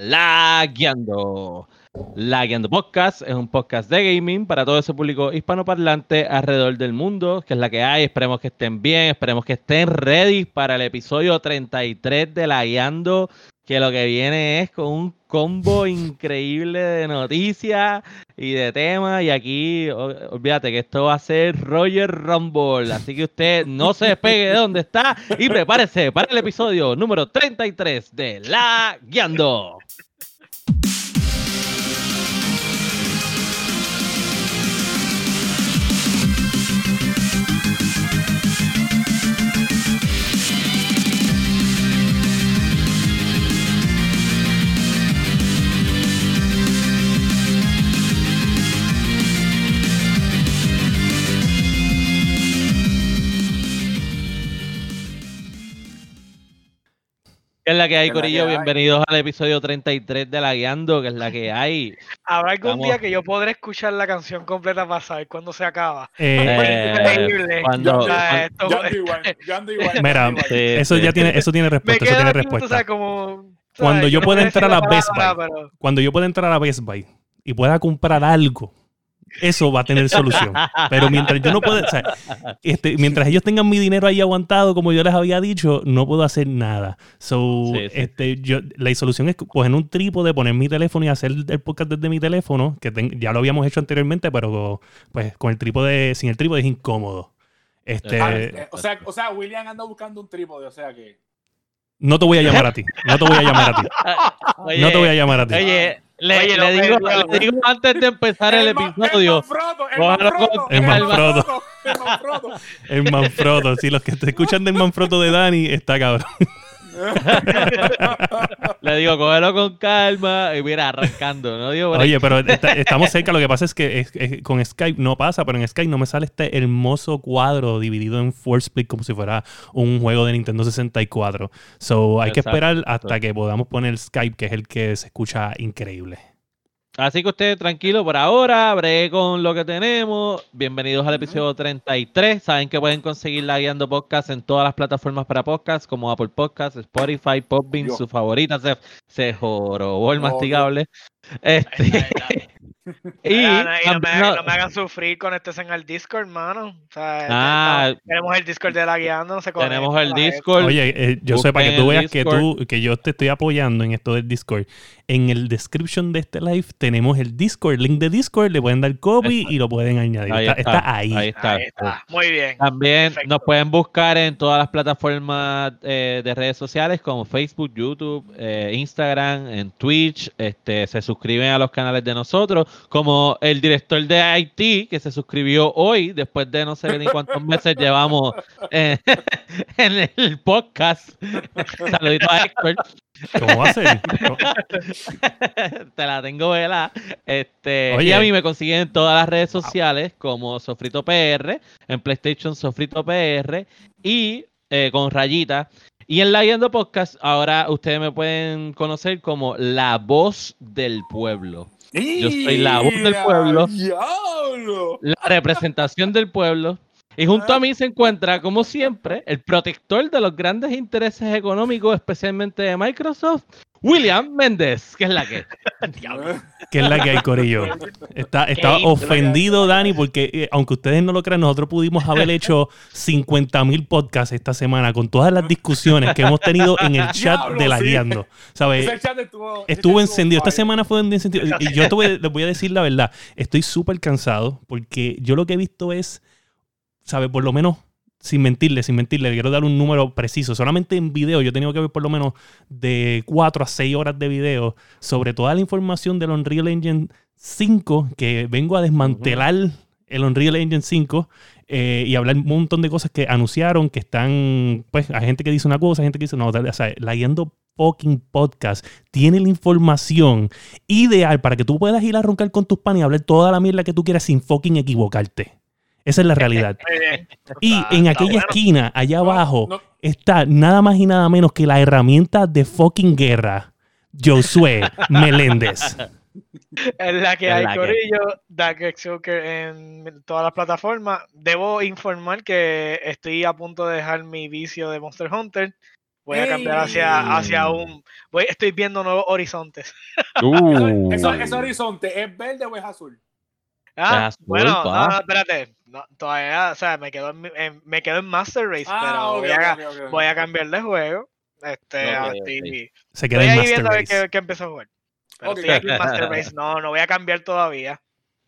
La Guiando. La Guiando Podcast es un podcast de gaming para todo ese público hispanoparlante alrededor del mundo, que es la que hay. Esperemos que estén bien, esperemos que estén ready para el episodio 33 de La Guiando, que lo que viene es con un combo increíble de noticias y de temas. Y aquí, olvídate que esto va a ser Roger Rumble. Así que usted no se despegue de donde está y prepárese para el episodio número 33 de La Guiando. ¿Qué es la que hay, Corillo? Bienvenidos al episodio 33 de La Guiando, que es la que hay. Habrá algún día que yo podré escuchar la canción completa para saber cuándo se acaba. Eh, increíble. Cuando, Mira, eso ya tiene, eso tiene respuesta. Eso tiene respuesta. cuando yo pueda entrar a Best Buy, cuando yo pueda entrar a Best Buy y pueda comprar algo eso va a tener solución. Pero mientras yo no o sea, este, mientras ellos tengan mi dinero ahí aguantado, como yo les había dicho, no puedo hacer nada. So, Este, yo, la solución es coger un trípode, poner mi teléfono y hacer el podcast desde mi teléfono, que ya lo habíamos hecho anteriormente, pero pues con el trípode, sin el trípode es incómodo. Este, ah, eh, o, sea, o sea, William anda buscando un trípode, o sea que. No te voy a llamar a ti. No te voy a llamar a ti. no te voy a llamar a ti. Oye, le, digo, le, digo, antes de empezar el, episodio. El Manfrodo. El Manfrodo. Si los que te escuchan del Manfrodo de Dani, está cabrón. Le digo, cógelo con calma y mira, arrancando, ¿no? Oye, pero estamos cerca. Lo que pasa es que con Skype no pasa, pero en Skype no me sale este hermoso cuadro dividido en four split como si fuera un juego de Nintendo 64. So hay que esperar hasta que podamos poner Skype, que es el que se escucha increíble. Así que usted tranquilo por ahora, bregue con lo que tenemos. Bienvenidos al episodio 33. Saben que pueden conseguir la Guiando Podcast en todas las plataformas para podcast, como Apple Podcasts, Spotify, Popbean, su favorita. Se, se jorobó el mastigable. Este, y, no, me, hagan sufrir, conéctense en el Discord, hermano. O sea, ah, tenemos el Discord de la guiando, no se Tenemos el Discord. Oye, eh, yo sé para que tú veas que tú, que yo te estoy apoyando en esto del Discord. En el description de este live tenemos el Discord, link de Discord, le pueden dar copy y lo pueden añadir. está, ahí. Ahí está. Muy bien. También nos pueden buscar en todas las plataformas eh, de redes sociales como Facebook, YouTube, eh, Instagram, en Twitch. Este, se suscriben a los canales de nosotros como el director de Haití, que se suscribió hoy, después de no sé ni cuántos meses llevamos en, el podcast. Saludito a Héctor. ¿Cómo va a ser? Te la tengo vela. Este, Y a mí me consiguen en todas las redes sociales como Sofrito PR, en PlayStation Sofrito PR y eh, con rayita. Y en la Guiando Podcast, ahora ustedes me pueden conocer como la voz del pueblo. Yo soy la voz del pueblo, la representación del pueblo. Y junto a ah. mí se encuentra, como siempre, el protector de los grandes intereses económicos, especialmente de Microsoft, William Méndez, que es la que. que es la que hay, Corillo. Está, está ofendido, Dani, porque eh, aunque ustedes no lo crean, nosotros pudimos haber hecho 50 mil podcasts esta semana con todas las discusiones que hemos tenido en el chat de la guiando. ¿Sabes? Estuvo, encendido. Esta semana fue un encendido. Y yo te les voy a decir la verdad. Estoy súper cansado porque yo lo que he visto es, ¿sabes? Por lo menos sin mentirle, sin mentirle, quiero dar un número preciso. Solamente en video yo he tenido que ver por lo menos de 4 a 6 horas de video sobre toda la información del Unreal Engine 5, que vengo a desmantelar el Unreal Engine 5 eh, y hablar un montón de cosas que anunciaron, que están, pues, hay gente que dice una cosa, hay gente que dice no, o sea, la guiando fucking podcast tiene la información ideal para que tú puedas ir a roncar con tus panes y hablar toda la mierda que tú quieras sin fucking equivocarte. Esa es la realidad. Y en aquella esquina, allá abajo, está nada más y nada menos que la herramienta de fucking guerra, Josué Meléndez. Es la que hay, Corillo, Dark en todas las plataformas. Debo informar que estoy a punto de dejar mi vicio de Monster Hunter Voy a cambiar hacia, hacia un. Voy, estoy viendo nuevos horizontes. Uh. ¿Ese horizonte es verde o es azul? Ah, bueno, no, espérate. Todavía, o sea, me quedo en, me quedo en Master Race, ah, pero voy, a, voy, a, cambiar de juego. Este, así, Se queda en Master viendo Race. Que, que empezó a jugar. Pero estoy aquí en Master Race. No, no voy a cambiar todavía.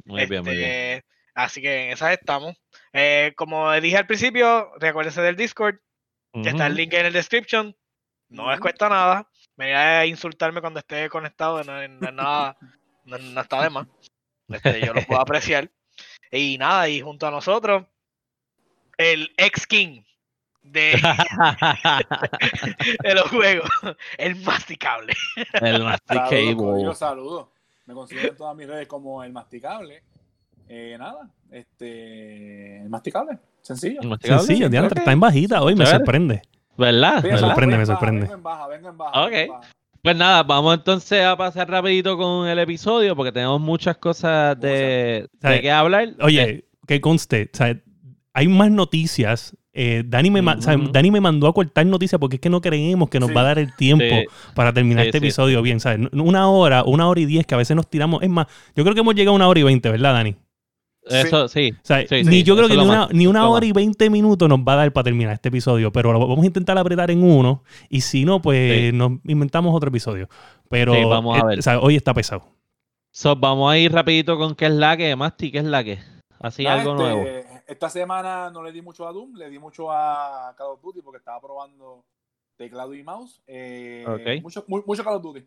Muy bien, muy bien. Este, así que en esas estamos. Eh, como dije al principio, recuérdense del Discord, que está el link en el description. No les cuesta nada. Me a insultarme cuando esté conectado, no, no, nada, no, está de más. Este, yo lo puedo apreciar. Y nada, y junto a nosotros, el ex King de, de los juegos, el masticable. El masticable. Yo saludo. Me consiguen todas mis redes como el masticable. Eh, nada, este. El masticable. Sencillo. Sencillo, está en bajita hoy, me sorprende. ¿Verdad? Me sorprende, me sorprende. Vengo en baja, vengo en baja. Ok. Pues nada, vamos entonces a pasar rapidito con el episodio porque tenemos muchas cosas de, de qué hablar. Oye, que conste, hay más noticias. Eh, Dani, me, Dani me mandó a cortar noticias porque es que no creemos que nos va a dar el tiempo para terminar este episodio bien, ¿sabes? Una hora, una hora y diez que a veces nos tiramos. Es más, yo creo que hemos llegado a una hora y veinte, ¿verdad, Dani? Eso sí. ni yo creo que ni una, hora y veinte minutos nos va a dar para terminar este episodio, pero lo vamos a intentar apretar en uno y si no, pues nos inventamos otro episodio. Pero vamos a ver. hoy está pesado. vamos a ir rapidito con qué es la que, Masti, qué es la que. Así algo este, nuevo. Esta semana no le di mucho a Doom, le di mucho a Call of Duty porque estaba probando teclado y mouse. Eh, mucho, mucho Call of Duty.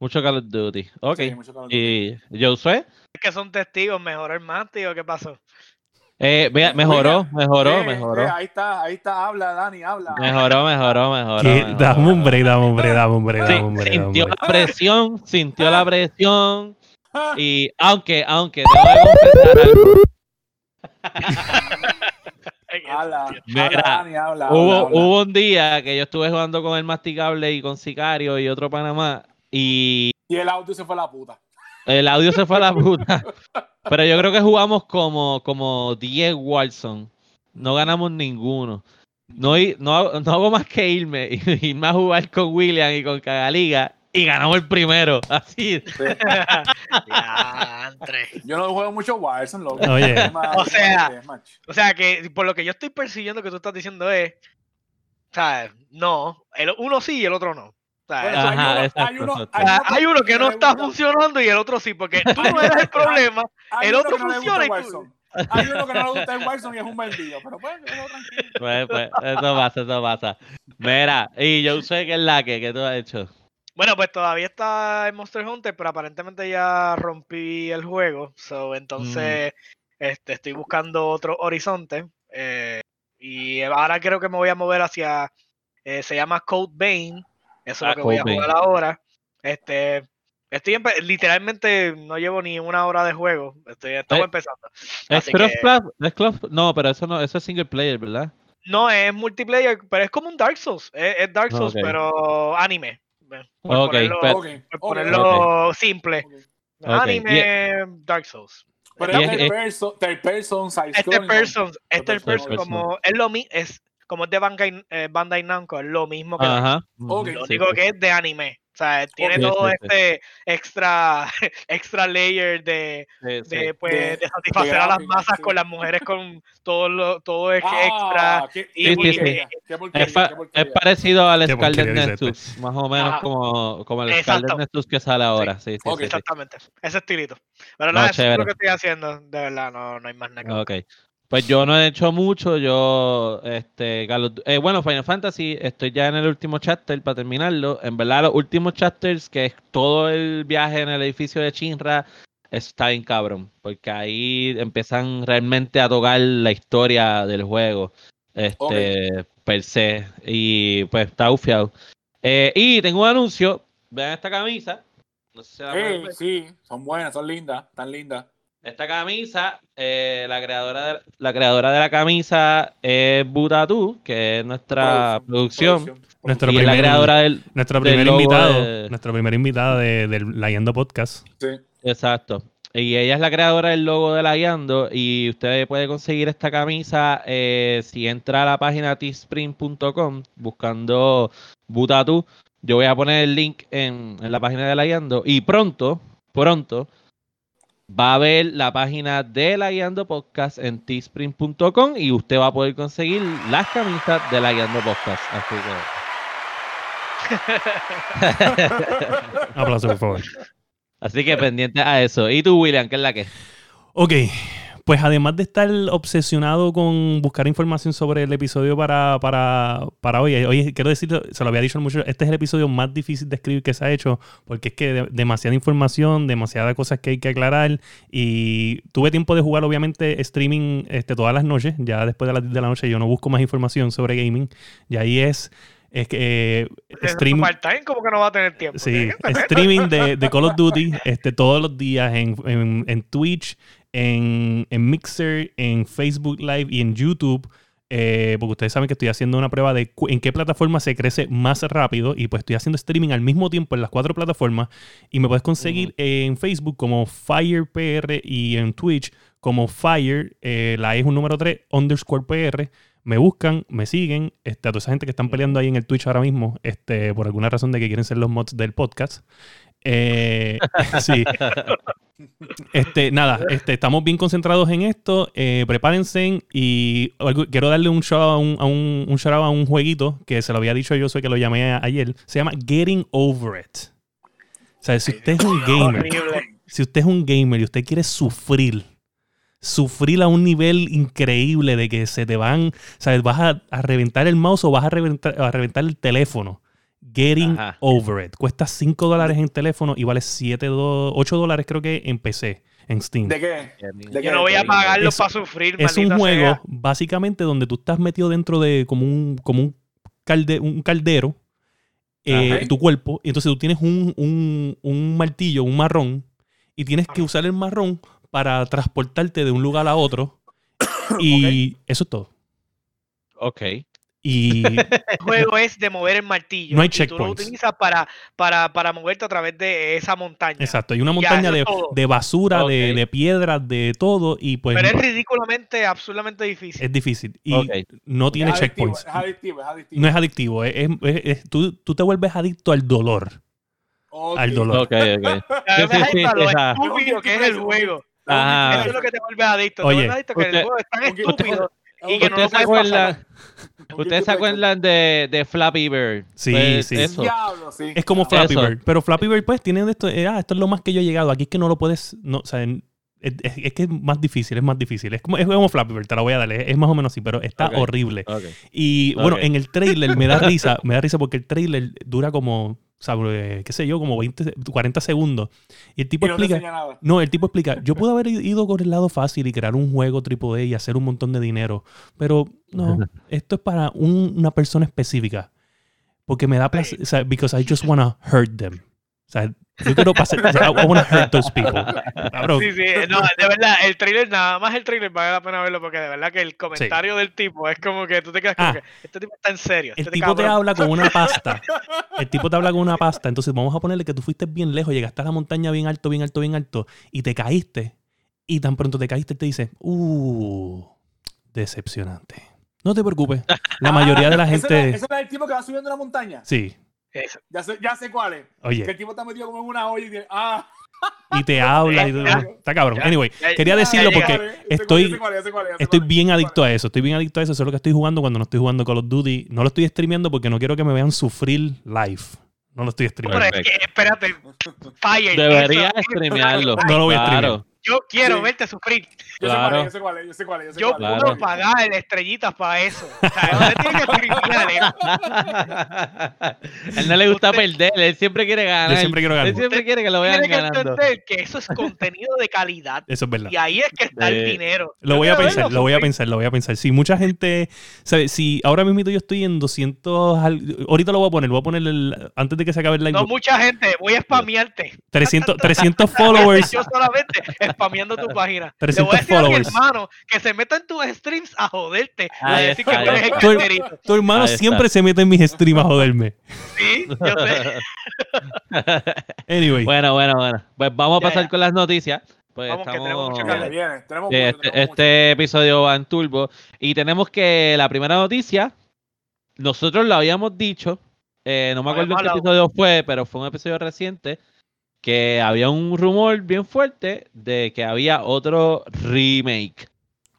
Mucho Call of Duty. Ok. ¿Y Josué? Es que son testigos, ¿mejoró el Mati o qué pasó? Eh, mejoró, mejoró, mejoró. ahí está, ahí está, habla, Dani, habla. Mejoró, mejoró, mejoró. Dame un break, dame un break, dame un break, dame un break. Sintió la presión, sintió la presión. Y aunque, aunque, habla, Mira, habla, hubo un día que yo estuve jugando con el masticable y con Sicario y otro Panamá y, el audio se fue a la puta. El audio se fue a la puta. Pero yo creo que jugamos como, como 10 Wilson. No ganamos ninguno. No, no, no hago más que irme, irme a jugar con William y con Cagaliga y ganamos el primero. Así. yo no juego mucho Wilson, loco. Oye. o, sea, o sea, que por lo que yo estoy persiguiendo que tú estás diciendo es, ¿sabes? No, el uno sí y el otro no hay, uno, que no está funcionando y el otro sí, porque tú no eres el problema, el otro funciona y tú... Hay uno que no le gusta el Wilson y es un vendido, pero pues, tranquilo. Pues, pues, eso pasa, eso pasa. Mira, y yo sé que es la que, que tú has hecho. Bueno, pues todavía está en Monster Hunter, pero aparentemente ya rompí el juego. So, entonces, mm. este, estoy buscando otro horizonte. Eh, y ahora creo que me voy a mover hacia. Eh, se llama Code Bane. Eso es lo ah, que voy a jugar ahora. Este, estoy literalmente no llevo ni una hora de juego. Estoy, estamos eh, empezando. ¿Es cross No, pero eso no, eso es single player, ¿verdad? No, es multiplayer, pero es como un Dark Souls. Es, Dark Souls, pero anime. Por ponerlo, simple. Anime, Dark Souls. Pero es, third person, third person, side Este person, este person como es lo mismo, es como es de Bandai, eh, Bandai Namco, es lo mismo que Ajá. lo único que es de anime. O sea, tiene todo este extra extra layer de, de, pues, de, satisfacer a las masas con las mujees con todo lo, todo es ah, extra. y, es, parecido al Scarlet Nexus, más o menos como, como el Scarlet Nexus que sale ahora. Sí, exactamente, ese estilito. Pero no, eso es lo que estoy haciendo, de verdad, no, no hay más nada. Ok. Pues yo no he hecho mucho, yo, este, eh, bueno, Final Fantasy, estoy ya en el último chapter para terminarlo. En verdad, los últimos chapters, que es todo el viaje en el edificio de Shinra, está bien cabrón, porque ahí empiezan realmente a tocar la historia del juego, este, per se, y pues está ufiado. Eh, y tengo un anuncio, vean esta camisa. No sé si sí, son buenas, son lindas, tan lindas. Esta camisa, eh, la, creadora de, la creadora de la camisa es Butatu, que es nuestra producción. Nuestro primer, la creadora del, nuestro primer invitado, nuestro primer invitado del Layendo Podcast. Sí. Exacto. y ella es la creadora del logo de la Guiando. Y usted puede conseguir esta camisa eh, si entra a la página teespring.com buscando Butatu. Yo voy a poner el link en, en la página de la Guiando. Y pronto, pronto, va a ver la página de la Guiando Podcast en teespring.com y usted va a poder conseguir las camisas de la Guiando Podcast. Así que. Aplauso, por favor. Así que pendiente a eso. ¿Y tú, William, qué es la que? Ok, pues además de estar obsesionado con buscar información sobre el episodio para, para, para hoy, hoy quiero decir, se lo había dicho mucho, este es el episodio más difícil de escribir que se ha hecho, porque es que demasiada información, demasiadas cosas que hay que aclarar, y tuve tiempo de jugar obviamente streaming este, todas las noches, ya después de las 10 de la noche yo no busco más información sobre gaming, y ahí es es que eh, streaming como que no va a tener tiempo. Sí, streaming de, de, Call of Duty este, todos los días en, en, en Twitch, en, en, Mixer, en Facebook Live y en YouTube. Eh, porque ustedes saben que estoy haciendo una prueba de en qué plataforma se crece más rápido y pues estoy haciendo streaming al mismo tiempo en las cuatro plataformas y me puedes conseguir en Facebook como FirePR y en Twitch como Fire, eh, la E es un número 3, underscore PR me buscan, me siguen, este, a toda esa gente que están peleando ahí en el Twitch ahora mismo, este, por alguna razón de que quieren ser los mods del podcast. Eh, sí. Este, nada, este, estamos bien concentrados en esto. Eh, prepárense y quiero darle un shout a un, a un, un, a un jueguito que se lo había dicho yo, soy que lo llamé ayer. Se llama Getting Over It. O sea, si usted es un gamer, si usted es un gamer y usted quiere sufrir sufrir a un nivel increíble de que se te van, ¿sabes? Vas a, reventar el mouse o vas a reventar, a reventar el teléfono. Getting over it. Cuesta 5 dólares en teléfono y vale 7, 8 dólares creo que en PC, en Steam. ¿De qué? Yo no voy a pagarlo para sufrir. Es un juego básicamente donde tú estás metido dentro de como un, como un, un caldero, eh, tu cuerpo, y entonces tú tienes un, un, un martillo, un marrón, y tienes que usar el marrón para transportarte de un lugar a otro. Y eso es todo. Ok. Y el juego es de mover el martillo. No hay y tú lo utilizas para, para, para, moverte a través de esa montaña. Exacto. Hay una montaña de, de, basura, de, de, piedras, de todo. Y pues, Pero es ridículamente, absolutamente difícil. Es difícil. Y no tiene checkpoints. es adictivo, es adictivo. No es adictivo. Es, es, tú, tú te vuelves adicto al dolor. Al dolor. Ok, ok. Sí, estúpido que es el juego. Eso es lo que te vuelve adicto. Oye, te vuelve adicto que el juego es tan estúpido. Y que no ¿Ustedes, se acuerdan, ¿Ustedes se acuerdan de, de Flappy Bird? Sí, pues sí. Eso. Es como Flappy Bird. Pero Flappy Bird, pues, tiene esto. Eh, ah, esto es lo más que yo he llegado. Aquí es que no lo puedes. No, o sea, es, que es más difícil, es más difícil. Es como, es como Flappy Bird, te la voy a dar. Es, más o menos así, pero está horrible. Y bueno, en el trailer me da risa. Me da risa porque el trailer dura como ¿sabes? qué sé yo, como 20, 40 segundos. Y el tipo explica. No, el tipo explica, yo puedo haber ido con el lado fácil y crear un juego triple y hacer un montón de dinero. Pero no, esto es para una persona específica. Porque me da placer. O sea, because I just wanna hurt them. O sea, yo quiero pasar. I want to hurt those people. Sí, sí, no, de verdad, el trailer, nada más el trailer vale la pena verlo porque de verdad que el comentario del tipo es como que tú te quedas como ah. que este tipo está en serio. El este tipo te habla con una pasta. El tipo te habla con una pasta. Entonces vamos a ponerle que tú fuiste bien lejos, llegaste a la montaña bien alto, bien alto, bien alto y te caíste. Y tan pronto te caíste, te dice, uh, decepcionante. No te preocupes. La mayoría de la gente. ¿Ese es el tipo que va subiendo la montaña? Sí. Ya sé, ya sé cuál es. Oye. Que el tipo está metido como en una olla y ¡ah! Y te habla y Está cabrón. Anyway, quería decirlo porque estoy, estoy bien adicto a eso. Estoy bien adicto a eso. Eso es lo que estoy jugando cuando no estoy jugando Call of Duty. No lo estoy streameando porque no quiero que me vean sufrir live. No lo estoy streameando. Pero es que, espérate. Fire. Debería streamearlo. No lo voy a streamear. Yo quiero verte sufrir. Yo claro. sé cuál es, yo sé cuál es, yo sé cuál es. Yo puedo pagar estrellitas para eso. O sea, tiene que él no le gusta perder, él siempre quiere ganar. Yo siempre quiero ganar. Él siempre quiere que lo vean tiene ganando. Tiene que entender que eso es contenido de calidad. Eso es verdad. Y ahí es que está el dinero. Lo voy a pensar, lo voy a pensar, lo voy a pensar. Si mucha gente, ¿sabes? Si ahora mismo yo estoy en 200, ahorita lo voy a poner, voy a poner el, antes de que se acabe el live. No mucha gente, voy a spamearte. 300, 300 followers. Yo solamente spameando tu página. 300 Le followers. A mi hermano que se meta en tus streams a joderte. a decir que eres el tu, tu hermano siempre se mete en mis streams a joderme. Sí, yo sé. anyway. Bueno, bueno, bueno. Pues vamos a pasar con las noticias. Pues estamos, que este, este episodio va en turbo. Y tenemos que la primera noticia, nosotros lo habíamos dicho, eh, no me acuerdo qué episodio fue, pero fue un episodio reciente, que había un rumor bien fuerte de que había otro remake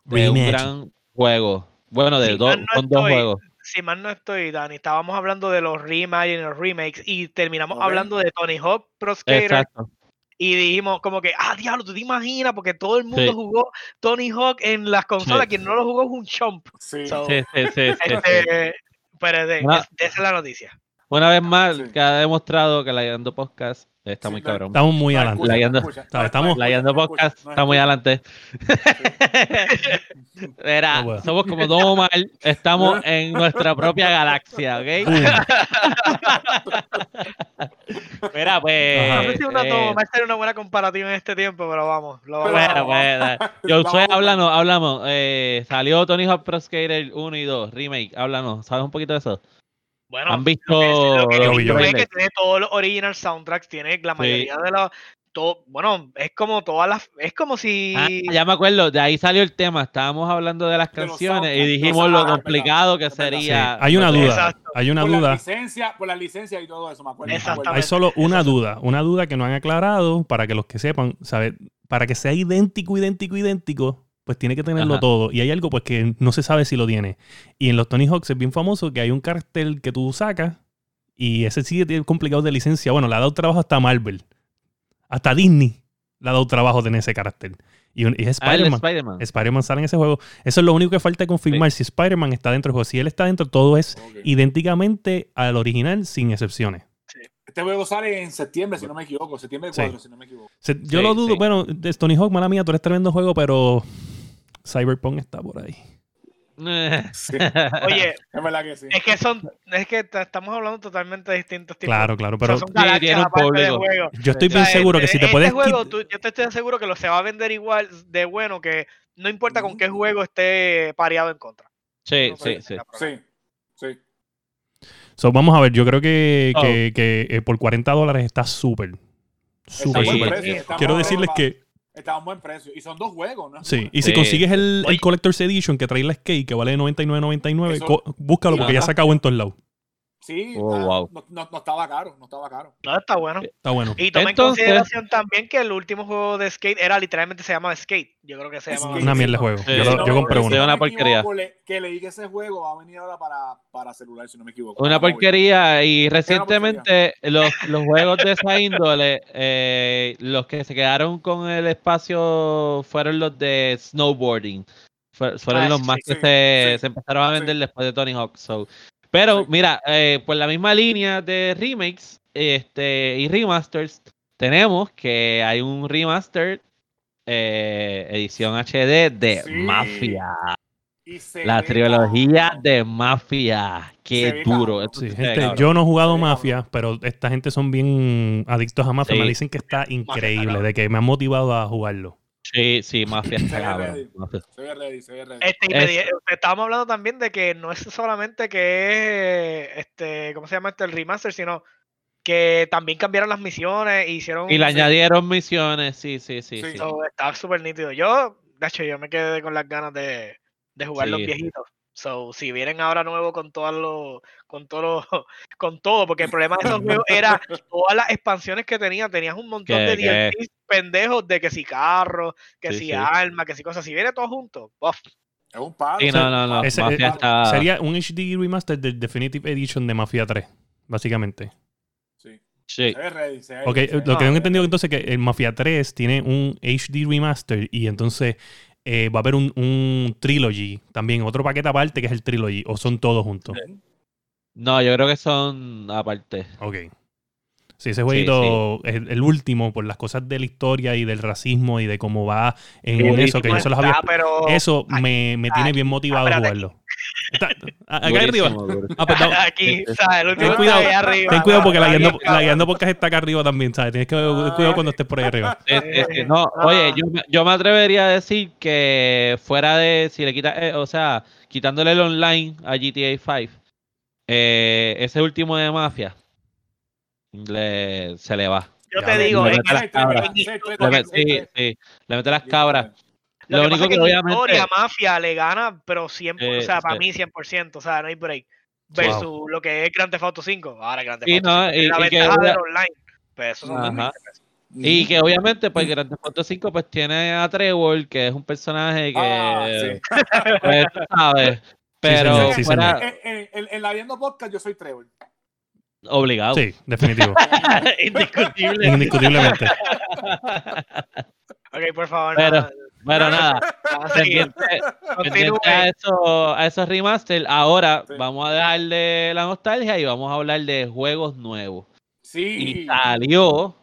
de un gran juego. Bueno, de dos, dos juegos. Si mal no estoy, Dani, estábamos hablando de los remakes y los remakes y terminamos hablando de Tony Hawk Pro Skater. Exacto. Y dijimos como que, ah, diablo, tú te imaginas, porque todo el mundo jugó Tony Hawk en las consolas, quien no lo jugó es un chump. Sí, sí, sí, sí, este, Pero de, esa es la noticia. Una vez más, que ha demostrado que la Yendo Podcast está muy cabrón. Estamos muy adelante. La Yendo, estamos, la Podcast está muy adelante. Verá, somos como dos mal, estamos en nuestra propia galaxia, ¿ok? Mira, pues. No sé si una, eh, va a ser una buena comparativa en este tiempo, pero vamos. Lo vamos bueno, pues, yo soy, háblanos, hablamos. Eh, salió Tony Hawk Pro Skater 1 y 2, remake, háblanos. ¿Sabes un poquito de eso? Bueno, han visto lo que, que tiene todos los original soundtracks, tiene la mayoría de los todo, bueno, es como todas las, es como si... Ah, ya me acuerdo, de ahí salió el tema, estábamos hablando de las canciones y dijimos lo complicado que sería. Hay una duda, hay una por duda. La licencia, por la licencia y todo eso, me acuerdo. Hay solo una duda, una duda que no han aclarado para que los que sepan, ¿sabes? Para que sea idéntico, idéntico, idéntico, pues tiene que tenerlo todo. Y hay algo pues que no se sabe si lo tiene. Y en los Tony Hawks es bien famoso que hay un cartel que tú sacas y ese sí tiene complicado de licencia. Bueno, le ha dado trabajo hasta Marvel. Hasta Disney le ha dado trabajo tener ese carácter. Y, es ah, Spider-Man. Spider-Man sale en ese juego. Eso es lo único que falta confirmar si Spider-Man está dentro del juego. Si él está dentro, todo es idénticamente al original, sin excepciones. Este juego sale en septiembre, si no me equivoco. Septiembre 4, si no me equivoco. yo lo dudo. Bueno, de Tony Hawk, mala mía, tú eres tremendo juego, pero Cyberpunk está por ahí. Oye, es verdad que sí. Es que son, es que estamos hablando totalmente de distintos tipos. Claro, claro, pero son Yo estoy bien seguro que si te este puedes. Juego, yo te estoy seguro que lo se va a vender igual de bueno que no importa con qué juego esté pareado en contra. Sí, sí, sí. Sí, sí. So, vamos a ver, yo creo que, oh. que, que eh, por 40 dólares está súper. Súper, súper. Quiero decirles que Está a un buen precio. Y son dos juegos, ¿no? Sí, y si consigues el, el, Collector's Edition que trae la skate que vale 99.99, búscalo porque ya se acabó en todos lados. Sí, oh, no, no, estaba caro, no estaba caro. No, está bueno. Está bueno. Y toma en consideración también que el último juego de Skate era literalmente se llama Skate. Yo creo que se llama. Una mierda de juego. yo, yo, compré uno. Una porquería. Que leí que ese juego va a venir ahora para, para celular, si no me equivoco. Una porquería. Y recientemente los, los juegos de esa índole, eh, los que se quedaron con el espacio fueron los de snowboarding. Fueron ah, los más que se, se, empezaron a vender después de Tony Hawk. So, pero mira, eh, por la misma línea de remakes este, y remasters, tenemos que hay un remaster eh, edición HD de Mafia. La trilogía de Mafia. Qué duro. yo no he jugado Mafia, pero esta gente son bien adictos a Mafia. Me dicen que está increíble, de que me ha motivado a jugarlo. Sí, sí, Mafia está ready, se ve ready, se ve ready. Este, estábamos hablando también de que no es solamente que es, este, ¿cómo se llama este? El remaster, sino que también cambiaron las misiones e hicieron... Y le añadieron misiones, sí, sí, sí. sí, Estaba súper nítido. Yo, de hecho, yo me quedé con las ganas de, de jugar los viejitos. So, si vienen ahora nuevo con todo lo, con todo con todo, porque el problema de esos juegos era todas las expansiones que tenía, tenías un montón de DLCs pendejos de que si carro, que si arma, que si cosas, si viene todo junto, Es un palo. no, no, no. Sería un HD remaster del Definitive Edition de Mafia 3, básicamente. Sí. Sí. lo que tengo entendido entonces que el Mafia 3 tiene un HD remaster y entonces eh, va a haber un, un, trilogy también, otro paquete aparte que es el trilogy, o son todos juntos. No, yo creo que son aparte. Ok. Sí, ese jueguito es el último por las cosas de la historia y del racismo y de cómo va en eso, que yo se los había... Eso me, me tiene bien motivado a jugarlo. Está, acá arriba. Ah, pues, Aquí, ¿sabes? El último ten cuidado, arriba. Ten cuidado porque la guiando, la guiando podcast está acá arriba también, ¿sabes? Tienes que tener cuidado cuando estés por ahí arriba. no, oye, yo, yo, me atrevería a decir que fuera de, si le quitas, eh, o sea, quitándole el online a GTA 5, eh, ese último de Mafia, le, se le va. yo te digo, le mete las cabras. Sí, sí, le mete las cabras. Lo, único que, obviamente... historia, Mafia le gana, pero siempre, o sea, para mí 100%, o sea, no hay break. Versus lo que es Grand Theft Auto 5. Ahora Grand Theft Auto 5. Y, la ventaja del online. Pues eso son y que obviamente, pues Grand Theft Auto 5 pues tiene a Trevor, que es un personaje que, ah, sí. pues, sabes, pero sí, fuera... en, en, en, la viendo podcast yo soy Trevor. Obligado. Sí, definitivo. Indiscutible. Indiscutiblemente. ok, por favor. Pero, Bueno, nada. pendiente, a, eso, a esos remaster. Ahora vamos a darle la nostalgia y vamos a hablar de juegos nuevos. Sí. Y salió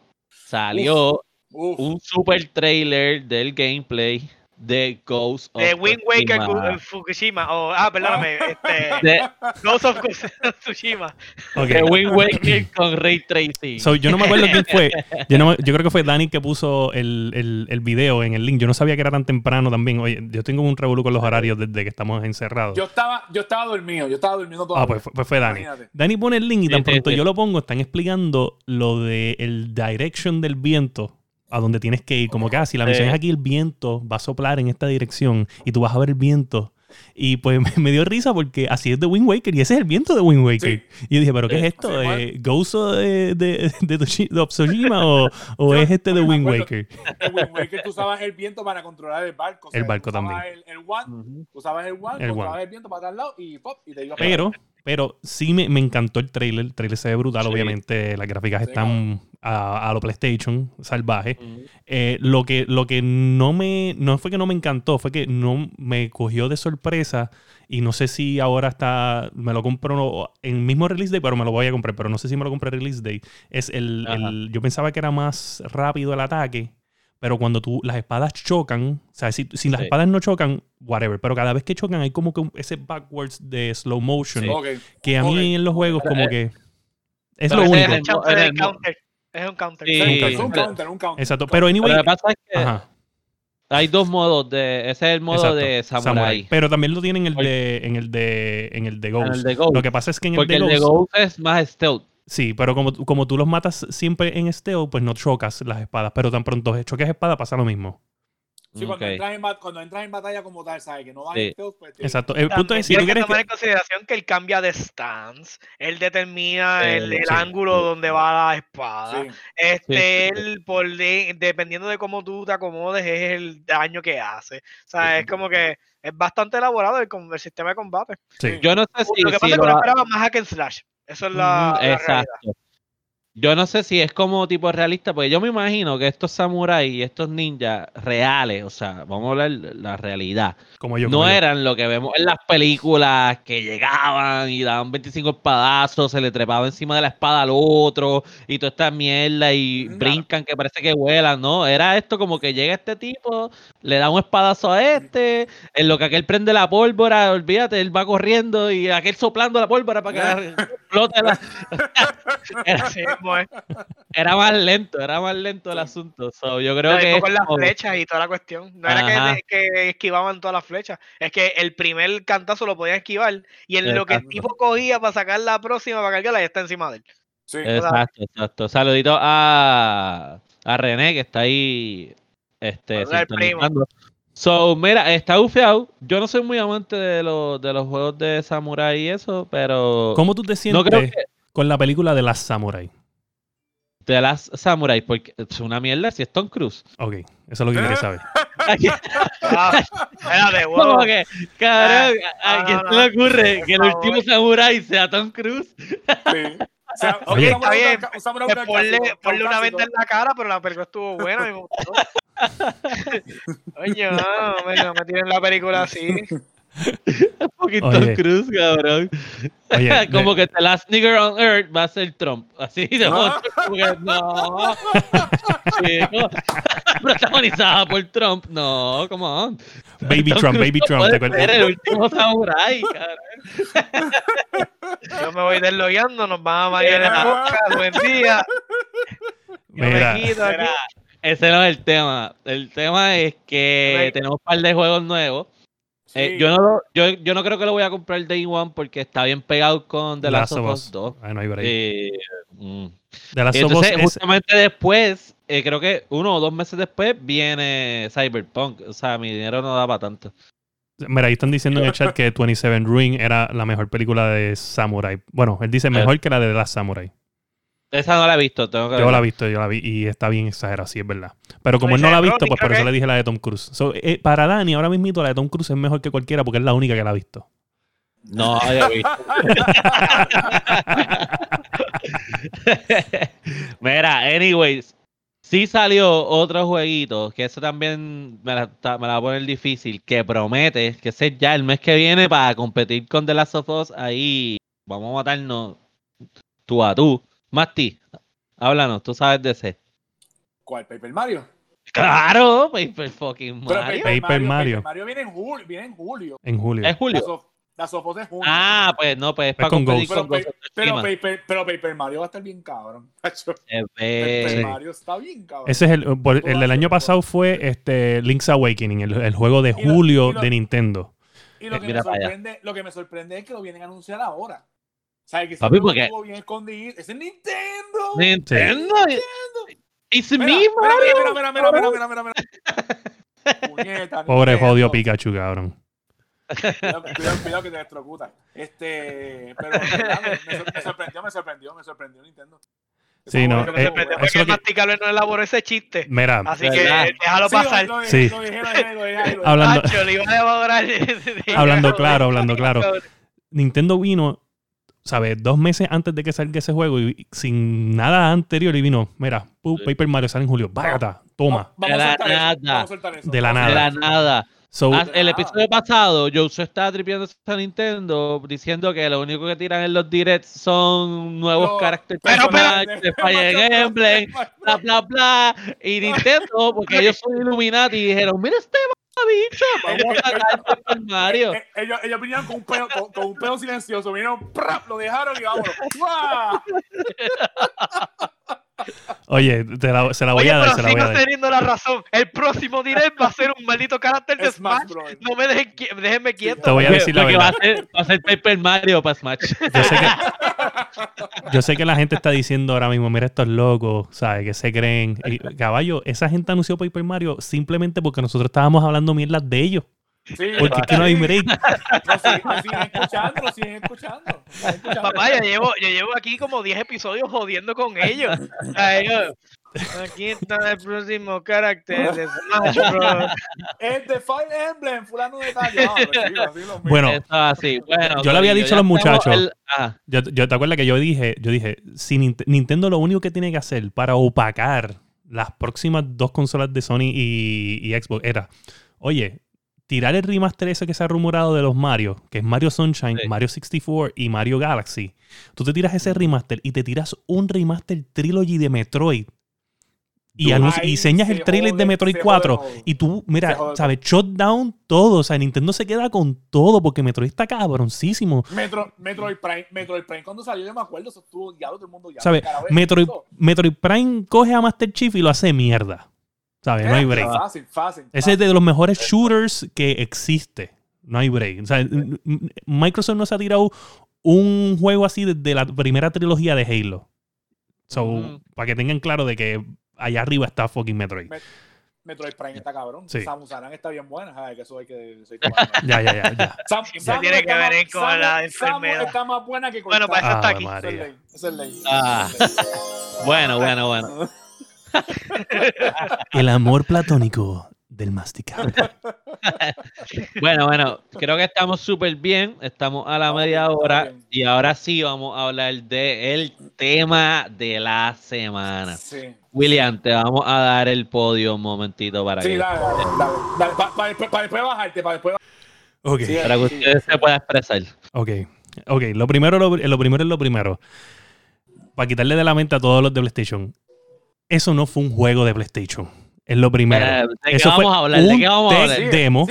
salió un super trailer del gameplay de Ghost of Wind Waker Fukushima. Oh, ah, perdóname. Este, de, Ghost of Tsushima. Okay. De Wind Waker con Ray Tracing. So, yo no me acuerdo quién fue. Yo, no, yo creo que fue Dani que puso el, el, el, video en el link. Yo no sabía que era tan temprano también. Oye, yo tengo un revolú con los horarios desde que estamos encerrados. Yo estaba, yo estaba dormido. Yo estaba durmiendo todo. Ah, pues fue, fue Dani. Dani pone el link y tan pronto yo lo pongo, están explicando lo de el direction del viento a donde tienes que ir. Como que, ah, si la misión es aquí, el viento va a soplar en esta dirección y tú vas a ver el viento. Y pues me, dio risa porque así es de Wind Waker y ese es el viento de Wind Waker. Y yo dije, ¿pero qué es esto? Eh, ¿Ghost de, de, de, de Tsushima o, o es este de Wind Waker? En Wind Waker tú usabas el viento para controlar el barco. el barco también. El, el One, usabas el One, el, one. el viento para al lado y pop, y te iba a Pero, pero sí me, me, encantó el trailer. El trailer se ve brutal, obviamente. Las gráficas están a, a, lo PlayStation, salvaje. eh, lo, que, lo que no me. No fue que no me encantó, fue que no me cogió de sorpresa. Y no sé si ahora está. Me lo compro en el mismo release day, pero me lo voy a comprar. Pero no sé si me lo compré release day. Es el, el. Yo pensaba que era más rápido el ataque pero cuando tú, las espadas chocan, o sea, si, si las espadas no chocan, whatever, pero cada vez que chocan hay como que ese backwards de slow motion, que a mí en los juegos como que es lo único. Es, un counter. Es un counter. es un counter, un counter. Exacto, pero anyway. Lo que pasa es que hay dos modos de, ese es el modo de samurai. Pero también lo tienen en el de, en el de, en el de Ghost. el de Ghost. Lo que pasa es que en el Porque de Ghost, el de Ghost es más stealth. Sí, pero como, como tú los matas siempre en stealth, pues no chocas las espadas. Pero tan pronto choques espada pasa lo mismo. Sí, cuando, entras en, cuando, entras en, batalla como tal, ¿sabes? Que no vas en stealth, pues... Exacto. El punto es, si tú quieres... tomar en consideración que él cambia de stance. Él determina el, el ángulo donde va la espada. Este, él, por dependiendo de cómo tú te acomodes, es el daño que hace. O sea, es como que es bastante elaborado el, el sistema de combate. Yo no sé si... Lo que pasa es que no esperaba más hack and slash. Eso es la, Exacto. Yo no sé si es como tipo realista, porque yo me imagino que estos samuráis y estos ninjas reales, o sea, vamos a hablar la realidad, como yo, no eran lo que vemos en las películas que llegaban y daban 25 espadazos, se le trepaba encima de la espada al otro y toda esta mierda y brincan que parece que vuelan, ¿no? Era esto como que llega este tipo, le da un espadazo a este, en lo que aquel prende la pólvora, olvídate, él va corriendo y aquel soplando la pólvora para que explote la... Era más lento, era más lento el asunto. yo creo que. Con las flechas y toda la cuestión. No era que, esquivaban todas las flechas. Es que el primer cantazo lo podían esquivar. Y en lo que el tipo cogía para sacar la próxima, para cargarla, ya está encima de él. Exacto, exacto. Saludito a, a René, que está ahí. Este, So, mira, está bufeado. Yo no soy muy amante de, los, de los juegos de samurai y eso, pero. ¿Cómo tú te sientes con la película de las samurai? de las Samurai, porque es una mierda si es Tom Cruise. Ok, eso es lo que quería saber. ah, ¿Cómo que, cabrón, ¿a, quién se le ocurre que el último Samurai sea Tom Cruise? sí. O sea, Oye, está bien, ponle, ponle una venta en la cara, pero la película estuvo buena. Me gustó. Oye, no, me, me tienen la película así. Un poquito Cruz, cabrón. como que The Last Nigger on Earth va a ser Trump. Así de ¿No? no. Protagonizada por Trump. No, come on. Baby Trump, Baby Trump. ¿te acuerdas? el último samurai, cabrón. Yo me voy desloyando, nos van a marear en la boca. Buen día. Mira. ese no es el tema. El tema es que tenemos un par de juegos nuevos Eh, yo, no, yo, yo, no creo que lo voy a comprar Day One porque está bien pegado con The Last, of Us 2. Ah, no hay eh, mm. The Last of Us justamente después, eh, creo que uno o dos meses después, viene Cyberpunk. O sea, mi dinero no da para tanto. Mira, ahí están diciendo en el chat que 27 Ring era la mejor película de Samurai. Bueno, él dice mejor que la de The Last Samurai. Esa no la he visto, tengo que Yo la he visto, yo la vi y está bien exagerada, sí, es verdad. Pero como él no la ha visto, pues por eso le dije la de Tom Cruise. Eh, para Dani, ahora mismo la de Tom Cruise es mejor que cualquiera porque es la única que la ha visto. No, ya he visto. Mira, anyways, sí salió otro jueguito, que eso también me la, me la va a poner difícil, que promete que ese ya el mes que viene para competir con The Last of Us, ahí vamos a matarnos tú a tú. Mati, háblanos, tú sabes de ese. ¿Cuál? ¿Paper Mario? Claro, Paper fucking Mario. Paper, Mario. Paper Mario viene en julio. Viene en julio. En julio. ¿Es julio? La Sofos es julio. Ah, pues no, pues es para con Ghost. Pero, pero, Paper, pero, Paper, Mario va a estar bien cabrón. Paper Mario está bien cabrón. Ese es el, el del año pasado fue este Link's Awakening, el, el juego de julio de Nintendo. Y lo que, me sorprende, lo que me sorprende es que lo vienen a anunciar ahora. ¿Sabes que Papi, porque... estuvo bien escondido? ¡Es el Nintendo! ¡Nintendo! ¡Nintendo! ¡Es mismo! Mira, mira, mira, mira, mira, mira, mira. Puñeta, Pobre jodido Pikachu, cabrón. Cuidado, cuidado, que te electrocuta. Este, pero me, me, sorprendió, me sorprendió, me sorprendió Nintendo. Sí, no. Me sorprendió eh, porque el masticable no elaboró ese chiste. Mira. Así que déjalo pasar. Sí. Hablando, hablando claro, hablando claro. Nintendo vino ¿sabes? Dos meses antes de que salga ese juego y sin nada anterior y vino, mira, Paper Mario sale en julio, vágata, toma. de la nada. De la nada. De la nada. Ah, el episodio pasado, Josué estaba tripiendo a Nintendo diciendo que lo único que tiran en los directs son nuevos caracteres de Fire Emblem, bla, bla, bla. Y Nintendo, porque ellos son Illuminati, dijeron: Mira este bicho, vamos a sacar el Mario. Eh, eh, ellos, ellos vinieron con un pedo, con, un pedo silencioso, vinieron, lo dejaron y vámonos. Oye, te la, se la voy a dar. se la voy a dar. teniendo la razón. El próximo direct va a ser un maldito carácter de Smash. no me dejen, déjenme quieto. Te voy a decir la verdad. Va a, ser, va a ser Paper Mario para Smash. Yo sé, que, yo sé que la gente está diciendo ahora mismo, mira estos locos, ¿sabes? Que se creen. Y, caballo, esa gente anunció Paper Mario simplemente porque nosotros estábamos hablando mierdas de ellos. Porque es que no hay break. Lo siguen, escuchando, lo siguen escuchando. Papá, yo llevo, yo llevo aquí como 10 episodios jodiendo con ellos. aquí está el próximo carácter de Smash Bros. El de Fire Emblem, fulano de tal. bueno, así. bueno, yo le había dicho a los muchachos. Ah. Yo, yo, te acuerdas que yo dije, yo dije, si Nintendo lo único que tiene que hacer para opacar las próximas dos consolas de Sony y, y Xbox era, oye, tirar el remaster ese que se ha rumorado de los Mario, que es Mario Sunshine, Mario 64 y Mario Galaxy. Tú te tiras ese remaster y te tiras un remaster trilogy de Metroid. Y, enseñas el trailer de Metroid 4 y tú, mira, ¿sabes? Shutdown todo. O sea, Nintendo se queda con todo porque Metroid está cabroncísimo. Metro, Metroid, Prime, Metroid Prime, cuando salió, yo me acuerdo, eso estuvo guiado todo el mundo ya. ¿Sabes? Metroid, Metroid Prime coge a Master Chief y lo hace mierda. ¿Sabes? No hay break. Fácil, fácil. Ese es de los mejores shooters que existe. No hay break. O sea, Microsoft no se ha tirado un juego así desde la primera trilogía de Halo. So, para que tengan claro de que allá arriba está fucking Metroid. Metroid Prime está cabrón. Sí. Samus Aran está bien buena. Ay, que eso hay que. ya, ya, ya. ya. Sam, Samus tiene que ver con la enfermedad. Samus está más buena que Bueno, para eso está aquí. Esa es ley. Ah. bueno, bueno, bueno. El amor platónico del masticable. bueno, bueno, creo que estamos súper bien. Estamos a la media hora y ahora sí vamos a hablar del tema de la semana. William, te vamos a dar el podio un momentito para sí, que. Dale, dale, Para después bajarte, para después Okay. para que usted se pueda expresar. Ok, ok. Lo primero, lo, lo primero es lo primero. Para quitarle de la mente a todos los de PlayStation eso no fue un juego de PlayStation. Es lo primero. ¿De eso fue a hablar? un tech demo.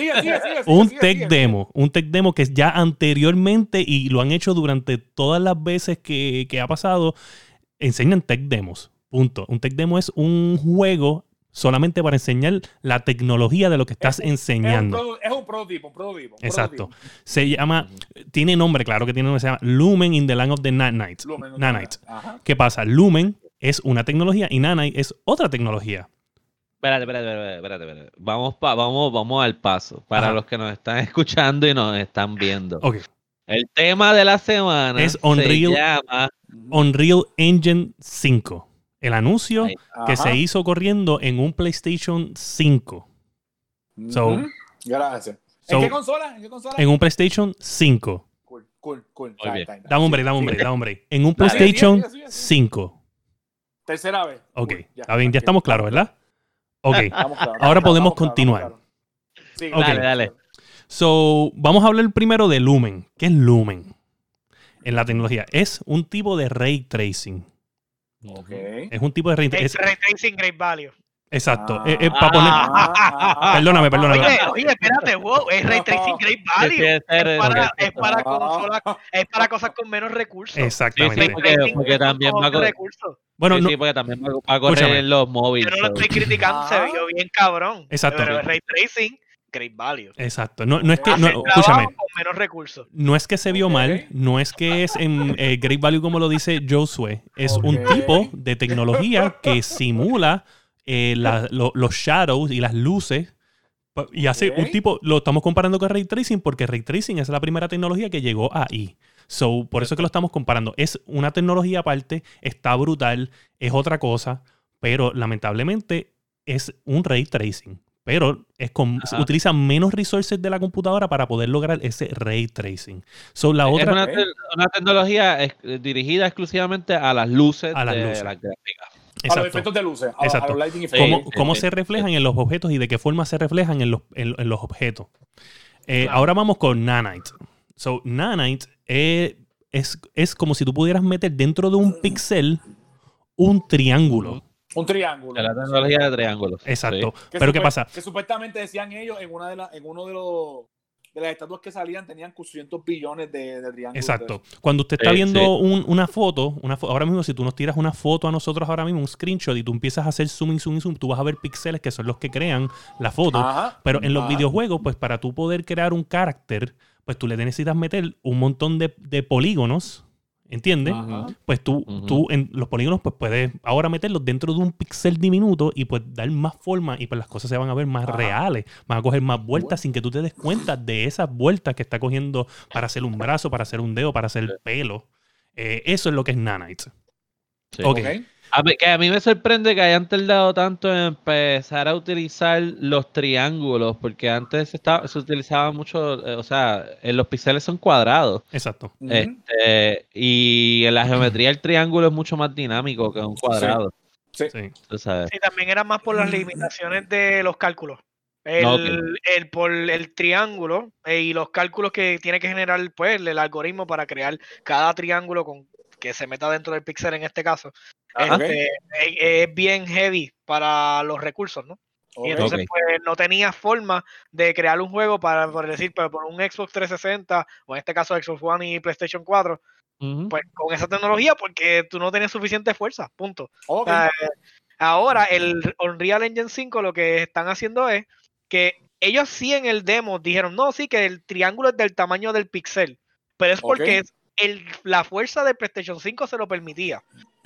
un tech demo. Un tech demo que ya anteriormente, y lo han hecho durante todas las veces que, ha pasado, enseñan tech demos. Punto. Un tech demo es un juego solamente para enseñar la tecnología de lo que estás enseñando. Es un, prototipo, un prototipo. Exacto. Se llama, tiene nombre, claro que tiene nombre, se llama Lumen in the Land of the Nanite. Nanite. ¿Qué pasa? Lumen es una tecnología y Nanite es otra tecnología. Espérate, espérate, espérate, espérate. Vamos, vamos, vamos al paso para los que nos están escuchando y nos están viendo. Ok. El tema de la semana es Unreal, se llama Unreal Engine 5. El anuncio que se hizo corriendo en un PlayStation 5. Gracias. ¿En qué consola? ¿En qué consola? En un PlayStation 5. Cool, cool, cool. Dame un break, dame un break, dame un break. En un PlayStation 5. Tercera vez. Ok, ya, ya estamos claros, ¿verdad? Ok, ahora podemos continuar. Dale, dale. So, vamos a hablar primero de Lumen. ¿Qué es Lumen? En la tecnología. Es un tipo de ray tracing. Okay. Es un tipo de ray tracing. Ray tracing Great Value. Exacto. Ah, eh, eh, para poner... Ah, perdóname, perdóname. Oye, oye, espérate, wow, es Ray Tracing Great Value. Es para, es para, consolas, es para cosas con menos recursos. Exactamente. Sí, porque, porque también va con recursos. Bueno, sí, no, sí, porque también va a correr en los móviles. Yo no lo estoy criticando, se vio bien cabrón. Exacto. Pero Ray Tracing great value. Exacto. No, no es que, no, escúchame. Con menos recursos. No es que se vio mal, no es que es en eh, great value como lo dice Josué. Es un tipo de tecnología que simula eh, los shadows y las luces. Y hace un tipo, lo estamos comparando con Ray Tracing porque Ray Tracing es la primera tecnología que llegó ahí. So, por eso que lo estamos comparando. Es una tecnología aparte, está brutal, es otra cosa, pero lamentablemente es un Ray Tracing pero es con, utiliza menos resources de la computadora para poder lograr ese ray tracing. So, la otra, es una, tecnología eh, dirigida exclusivamente a las luces de las gráficas. A los efectos de luces, a, Exacto. los lighting effects. Cómo, se reflejan en los objetos y de qué forma se reflejan en los, en, los objetos. Eh, ahora vamos con Nanite. So, Nanite es, es, como si tú pudieras meter dentro de un pixel un triángulo. Un triángulo. la tecnología de triángulos. Exacto. Pero ¿qué pasa? Que supuestamente decían ellos en una de en uno de los de las estatuas que salían tenían 400 billones de, triángulos. Exacto. Cuando usted está viendo una foto, una ahora mismo si tú nos tiras una foto a nosotros ahora mismo, un screenshot y tú empiezas a hacer zoom, zoom, zoom, tú vas a ver píxeles que son los que crean la foto. Pero en los videojuegos, pues para tú poder crear un carácter, pues tú le necesitas meter un montón de, de polígonos ¿Entiendes? Pues tú, tú en los polígonos pues puedes ahora meterlos dentro de un píxel diminuto y pues dar más forma y pues las cosas se van a ver más reales, van a coger más vueltas sin que tú te des cuenta de esas vueltas que está cogiendo para hacer un brazo, para hacer un dedo, para hacer el pelo. Eh, eso es lo que es Nanite. Okay. A mí, que a mí me sorprende que hayan tardado tanto en empezar a utilizar los triángulos, porque antes se, se utilizaba mucho, eh, o sea, en los píxeles son cuadrados. Exacto. Este, y en la geometría el triángulo es mucho más dinámico que un cuadrado. Sí. Sí. también era más por las limitaciones de los cálculos. El, el, por el triángulo eh, y los cálculos que tiene que generar pues, el algoritmo para crear cada triángulo con que se meta dentro del pixel en este caso, este, es, bien heavy para los recursos, ¿no? Y entonces pues no tenía forma de crear un juego para, por decir, pero por un Xbox 360 o en este caso Xbox One y PlayStation 4, pues con esa tecnología porque tú no tenías suficiente fuerza, punto. ahora el Unreal Engine 5 lo que están haciendo es que ellos sí en el demo dijeron, no, sí que el triángulo es del tamaño del pixel, pero es porque la fuerza de PlayStation 5 se lo permitía.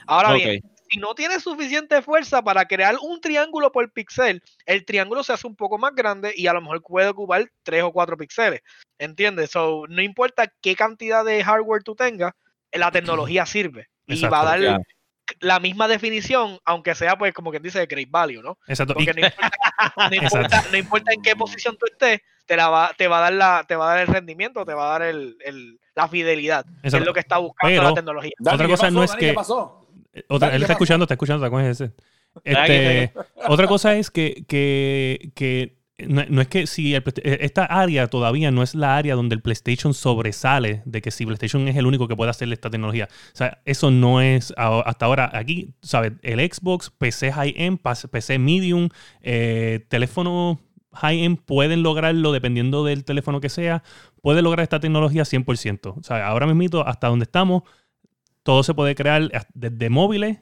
Ahora bien, si no tiene suficiente fuerza para crear un triángulo por pixel, el triángulo se hace un poco más grande y a lo mejor puede ocupar 3 o 4 píxeles. ¿Entiendes? So, no importa qué cantidad de hardware tú tengas, la tecnología sirve. y va a dar la misma definición, aunque sea, pues, como quien dice, de great value, ¿no? Exacto. Porque no importa, en qué posición tú estés, te, la va, te va a dar la, te va a dar el rendimiento, te va a dar el, el la fidelidad. Es lo que está buscando la tecnología. otra cosa no es que. Otra, él está escuchando, está escuchando, está ese. Este, otra cosa es que, que, que no, es que si eh, esta área todavía no es la área donde el PlayStation sobresale de que si PlayStation es el único que puede hacer esta tecnología. O sea, eso no es hasta ahora. Aquí, ¿sabes? El Xbox, PC high-end, PC medium, eh, teléfono high-end pueden lograrlo dependiendo del teléfono que sea. Puede lograr esta tecnología 100%. O sea, ahora mismo, hasta donde estamos, todo se puede crear desde móviles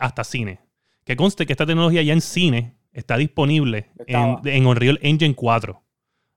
hasta cine. Que conste que esta tecnología ya en cine está disponible en, en, Unreal Engine 4.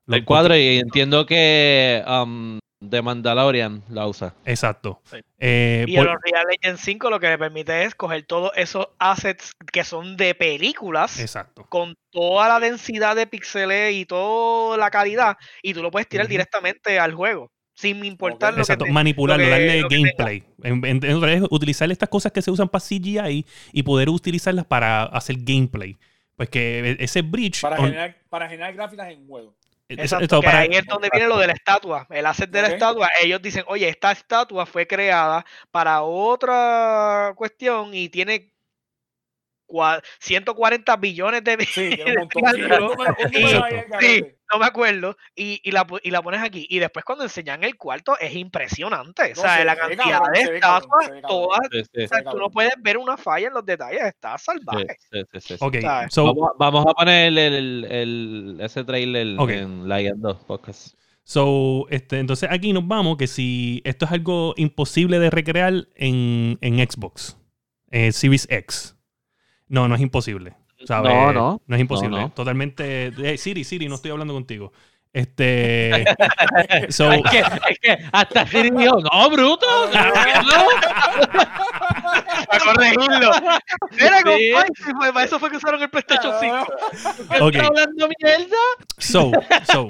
El 4 y entiendo que um, de Mandalorian la usa. Exacto. Eh, y el Unreal Engine 5 lo que le permite es coger todos esos assets que son de películas. Exacto. Con toda la densidad de píxeles y toda la calidad. Y tú lo puedes tirar directamente al juego. Sin importar lo Exacto. manipularlo, darle gameplay. En, utilizar estas cosas que se usan para CGI y poder utilizarlas para hacer gameplay. Pues que ese bridge. Para, generar, para generar gráficas en juego. Exacto, ahí es donde viene lo de la estatua, el asset de la estatua. Ellos dicen, oye, esta estatua fue creada para otra cuestión y tiene 140 billones de, sí, no me acuerdo, y, y, la, y la pones aquí. Y después cuando enseñan el cuarto es impresionante. o sea, la cantidad de estatuas, todas. o sea, tú no puedes ver una falla en los detalles, está salvaje. Okay, vamos, a poner el, el, ese trailer en la 2 podcast. So, este, entonces aquí nos vamos que si esto es algo imposible de recrear en, en Xbox, eh, Series X. No, no es imposible. No, no. No es imposible. Totalmente. Siri, Siri, no estoy hablando contigo. Este. so, es, que, es, que, hasta Siri dijo, no, bruto. a corregirlo. Era sí. para eso fue que usaron el PlayStation 5. Okay. hablando mierda? So, so.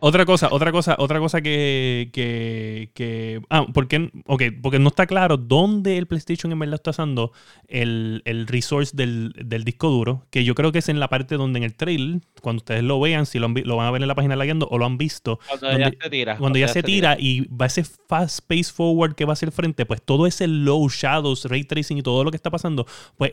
otra cosa, otra cosa, otra cosa que, que, que ah, porque, okay, porque no está claro dónde el PlayStation en verdad está usando el, el resource del, del, disco duro, que yo creo que es en la parte donde en el trail, cuando ustedes lo vean, si lo, lo van a ver en la página lagueando o lo han visto, cuando ya se tira, cuando, ya, se, tira, y va ese fast space forward que va hacia el frente, pues todo ese low shadows, ray tracing y todo lo que está pasando, pues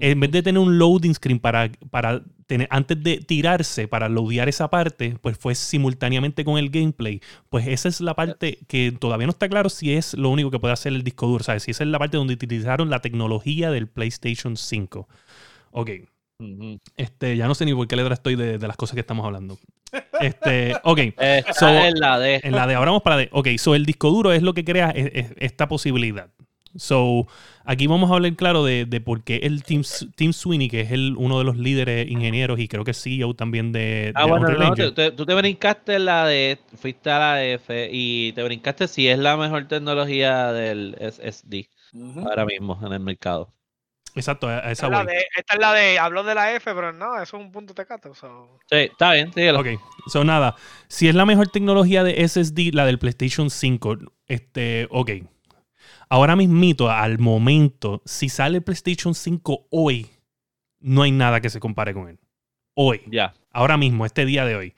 en vez de tener un loading screen para, para tener, antes de tirarse, para loadear esa parte, pues fue simultáneamente con el gameplay. Pues esa es la parte que todavía no está claro si es lo único que puede hacer el disco duro, ¿sabes? Si esa es la parte donde utilizaron la tecnología del PlayStation 5. Ok. Este, ya no sé ni por qué letra estoy de, las cosas que estamos hablando. Este, ok. en la D. En la D. Ahora vamos para D. Ok, so el disco duro es lo que crea esta posibilidad. So, aquí vamos a hablar claro de, de por qué el Tim, Tim Sweeney, que es el, uno de los líderes ingenieros y creo que CEO también de. Ah, bueno, no, tú, te brincaste la de. Fuiste a la F y te brincaste si es la mejor tecnología del SSD ahora mismo en el mercado. Exacto, a esa esta, esta es la de, hablo de la F, pero no, eso es un punto tecato. So. Sí, está bien, síguelo. Ok, so nada, si es la mejor tecnología de SSD, la del PlayStation 5, este, ok, Ahora mismito, al momento, si sale el PlayStation 5 hoy, no hay nada que se compare con él. Hoy. Ya. Ahora mismo, este día de hoy.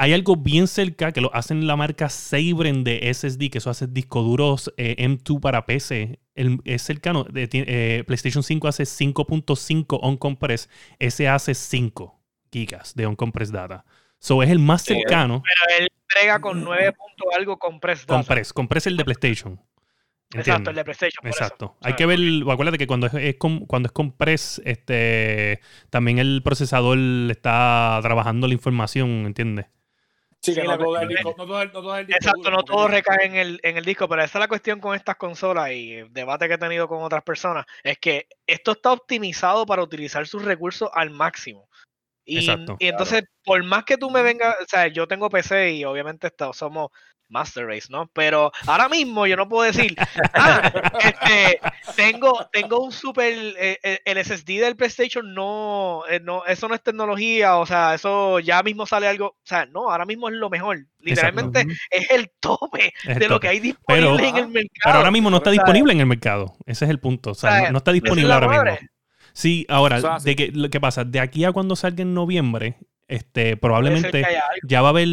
Hay algo bien cerca que lo hacen la marca Sabren de SSD, que eso hace discos duros eh, M2 para PC. es cercano. De, eh, PlayStation 5 hace 5.5 on compress. Ese hace 5 gigas de on compress data. So es el más cercano. Pero él entrega con 9. algo compress data. Compress, compress el de PlayStation. Exacto, el de PlayStation. Exacto. Hay que ver, acuérdate que cuando es, con, cuando es compress, este, también el procesador está trabajando la información, ¿entiendes? Sí, que no, todo el disco, no, todo el, disco, Exacto, no todo recae en el, en el disco, pero esa es la cuestión con estas consolas y el debate que he tenido con otras personas, es que esto está optimizado para utilizar sus recursos al máximo. Y, y entonces, por más que tú me vengas, o sea, yo tengo PC y obviamente somos Master Race, ¿no? Pero ahora mismo yo no puedo decir, ah, este, tengo, tengo un super, eh, eh, el SSD del PlayStation no, eh, no, eso no es tecnología, o sea, eso ya mismo sale algo, o sea, no, ahora mismo es lo mejor, literalmente es el tope de lo que hay disponible en el mercado. Pero ahora mismo no está disponible en el mercado, ese es el punto, o sea, no, está disponible ahora mismo. Sí, ahora, de que, ¿qué pasa? De aquí a cuando salga en noviembre, este, probablemente ya va a haber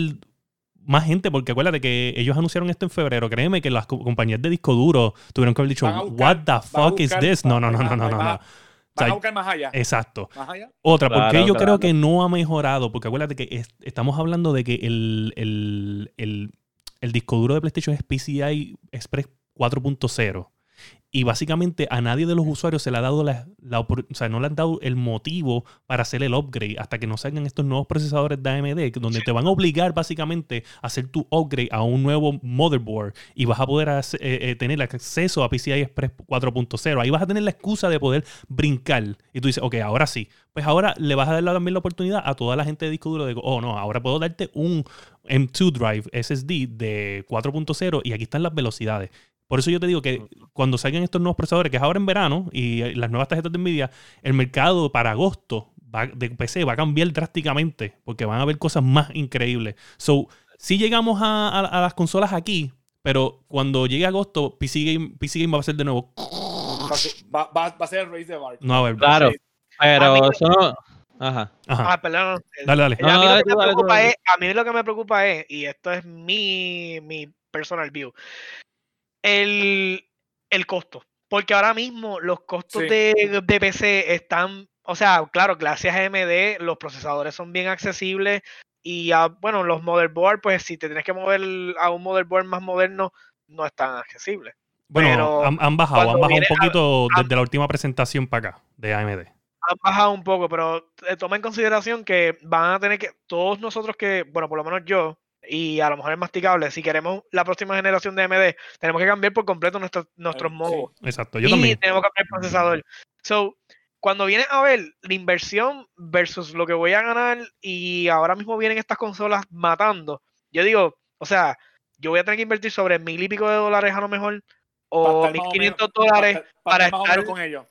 más gente, porque acuérdate que ellos anunciaron esto en febrero. Créeme que las compañías de disco duro tuvieron que haber dicho, What the fuck is this? No, no, no, no, no, no. no. a buscar más allá. Exacto. Otra, porque yo creo que no ha mejorado, porque acuérdate que estamos hablando de que el, el, el, el, disco duro de PlayStation es PCI Express 4.0 y básicamente a nadie de los usuarios se le ha dado la, o sea, no le han dado el motivo para hacer el upgrade hasta que no salgan estos nuevos procesadores de AMD, donde te van a obligar básicamente a hacer tu upgrade a un nuevo motherboard y vas a poder eh, eh, tener acceso a PCI Express 4.0. Ahí vas a tener la excusa de poder brincar. Y tú dices, ok, ahora sí. Pues ahora le vas a dar también la oportunidad a toda la gente de disco duro de, oh no, ahora puedo darte un M2 Drive SSD de 4.0 y aquí están las velocidades. Por eso yo te digo que cuando salgan estos nuevos procesadores, que es ahora en verano, y las nuevas tarjetas de Nvidia, el mercado para agosto de PC va a cambiar drásticamente, porque van a haber cosas más increíbles. So, si llegamos a, las consolas aquí, pero cuando llegue agosto, PC Game, PC Game va a ser de nuevo. Va, a ser el race de Bar. No, a ver, claro. Pero eso no. Ajá. Ajá. Ah, perdón. Dale, dale. a, mí lo que me preocupa es, a mí lo que me preocupa es, y esto es mi, mi personal view, el, el costo. Porque ahora mismo los costos de, de, PC están, o sea, claro, gracias a AMD los procesadores son bien accesibles y bueno, los motherboard, pues si te tienes que mover a un motherboard más moderno, no es tan accesible. Bueno, han, bajado, han bajado un poquito desde la última presentación para acá de AMD. Han bajado un poco, pero eh, toma en consideración que van a tener que, todos nosotros que, bueno, por lo menos yo, y a lo mejor es masticable. Si queremos la próxima generación de AMD, tenemos que cambiar por completo nuestros nuestros modos. exacto, yo y también. tenemos que cambiar el procesador. So, cuando viene a ver la inversión versus lo que voy a ganar y ahora mismo vienen estas consolas matando, yo digo, o sea, yo voy a tener que invertir sobre mil y pico de dólares a lo mejor o mil quinientos dólares para, estar, con ellos.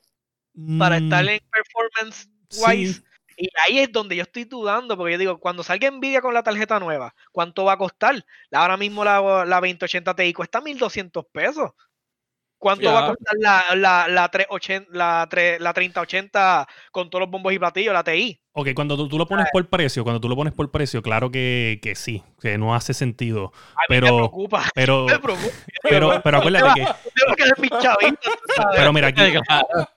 Para estar mm. en performance wise. Y ahí es donde yo estoy dudando, porque yo digo, cuando salga Nvidia con la tarjeta nueva, ¿cuánto va a costar? Ahora mismo la, la 2080 Ti cuesta 1200 pesos. ¿Cuánto va a costar la, la, la, 380, la, 3, la 3080 con todos los bombos y platillos, la TI? Ok, cuando tú, lo pones por precio, cuando tú lo pones por precio, claro que, que sí, que no hace sentido. pero, me preocupa. Pero, me preocupa. Pero, pero acuérdate que. pero mira, aquí,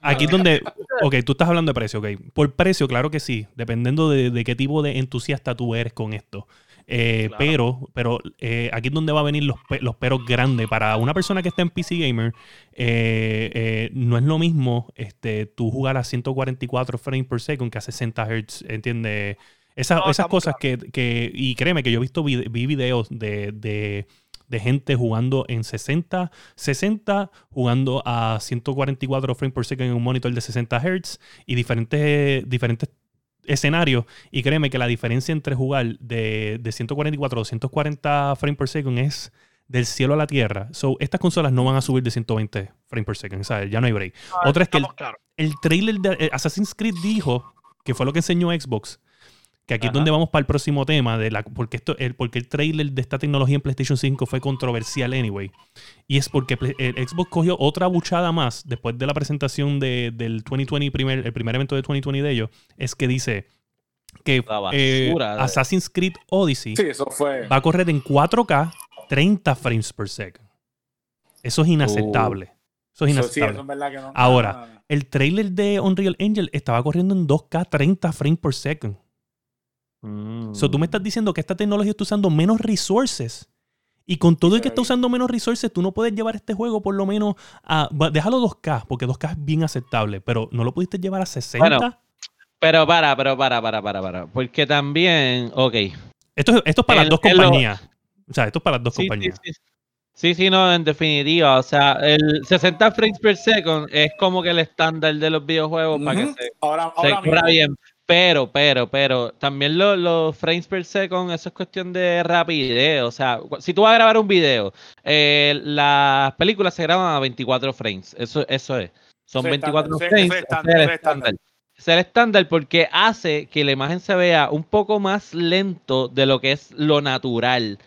aquí es donde. Ok, tú estás hablando de precio, ok. Por precio, claro que sí, dependiendo de, de qué tipo de entusiasta tú eres con esto. Eh, pero pero eh, aquí es donde va a venir los, los peros grandes. Para una persona que está en PC Gamer, eh, no es lo mismo este, tú jugar a 144 frames per second que a 60 Hz, ¿entiendes? esas cosas que, y créeme que yo he visto vi, videos de, gente jugando en 60, 60, jugando a 144 frames per second en un monitor de 60 Hz y diferentes, diferentes escenario. Y créeme que la diferencia entre jugar de, de 144 a 240 frames per second es del cielo a la tierra. So, estas consolas no van a subir de 120 frames per second, ¿sabes? Ya no hay break. Otra es que el, trailer de eh, Assassin's Creed dijo, que fue lo que enseñó Xbox, que aquí es donde vamos para el próximo tema, de la, porque, esto, el, porque el trailer de esta tecnología en PlayStation 5 fue controversial anyway. Y es porque el Xbox cogió otra buchada más después de la presentación de, del 2020, primer, el primer evento de 2020 de ellos, es que dice que eh, Assassin's Creed Odyssey va a correr en 4K 30 frames per second. Eso es inaceptable. Eso es inaceptable. Ahora, el trailer de Unreal Engine estaba corriendo en 2K 30 frames per second. Mm. So, tú me estás diciendo que esta tecnología está usando menos resources. Y con todo el que está usando menos resources, tú no puedes llevar este juego por lo menos a. Déjalo 2K, porque 2K es bien aceptable, pero no lo pudiste llevar a 60. pero para, pero para, para, para, para. Porque también. Ok. Esto, esto es para las dos compañías. O sea, esto es para las dos compañías. Sí, sí, no, en definitiva. O sea, el 60 frames per second es como que el estándar de los videojuegos para que se, ahora, ahora bien. Pero, pero, pero, también los frames per second, eso es cuestión de rapidez. O sea, si tú vas a grabar un video, eh, las películas se graban a 24 frames. Eso, eso es. Son 24 frames. es el estándar. Es el estándar porque hace que la imagen se vea un poco más lento de lo que es lo natural.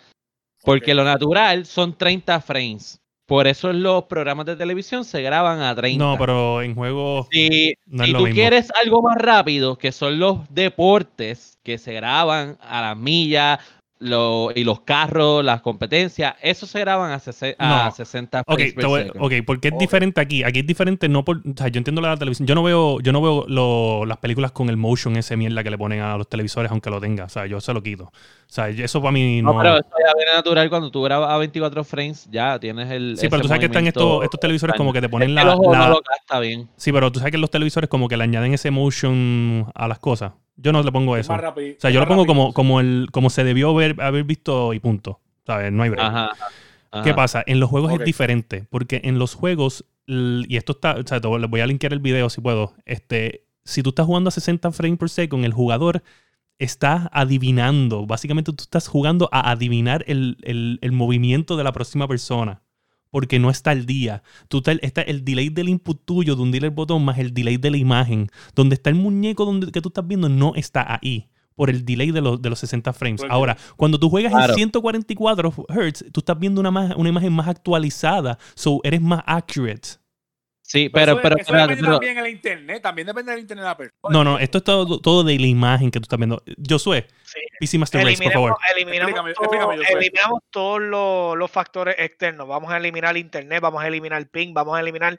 Porque lo natural son 30 frames. Por eso los programas de televisión se graban a 30. No, pero en juego. Si, si tú quieres algo más rápido, que son los deportes que se graban a las millas, lo, y los carros, las competencias, eso se graban a, a 60 frames okay, ok, porque es diferente aquí. Aquí es diferente, no por. O sea, yo entiendo la televisión. Yo no veo, yo no veo las películas con el motion ese mierda que le ponen a los televisores, aunque lo tenga. O sea, yo se lo quito. O sea, eso para mí no. No, pero eso ya viene natural cuando tú grabas a 24 frames, ya tienes el. Sí, pero tú sabes que están estos, estos televisores como que te ponen la. bien. Sí, pero tú sabes que los televisores como que le añaden ese motion a las cosas. Yo no le pongo eso. o sea, yo lo pongo como, como, el, como se debió haber, haber visto y punto. ¿Sabes? No hay break. ¿Qué pasa? En los juegos es diferente. Porque en los juegos, y esto está, o sea, les voy a linkear el video si puedo. Este, si tú estás jugando a 60 frames per second, el jugador está adivinando. Básicamente tú estás jugando a adivinar el, el, el movimiento de la próxima persona porque no está al día. Tú está el delay del input tuyo de hundir el botón más el delay de la imagen. Donde está el muñeco donde, que tú estás viendo no está ahí por el delay de, los, de los 60 frames. Ahora, cuando tú juegas en 144 Hz, tú estás viendo una, una imagen más actualizada, so eres más accurate. Sí, pero, pero, eso, depende también del internet, también depende del internet de la persona. No, no, esto es todo, todo de la imagen que tú estás viendo. Josué, sí. PC Master Race, por favor. Eliminamos, eliminamos todos los, los, factores externos. Vamos a eliminar el internet, vamos a eliminar el ping, vamos a eliminar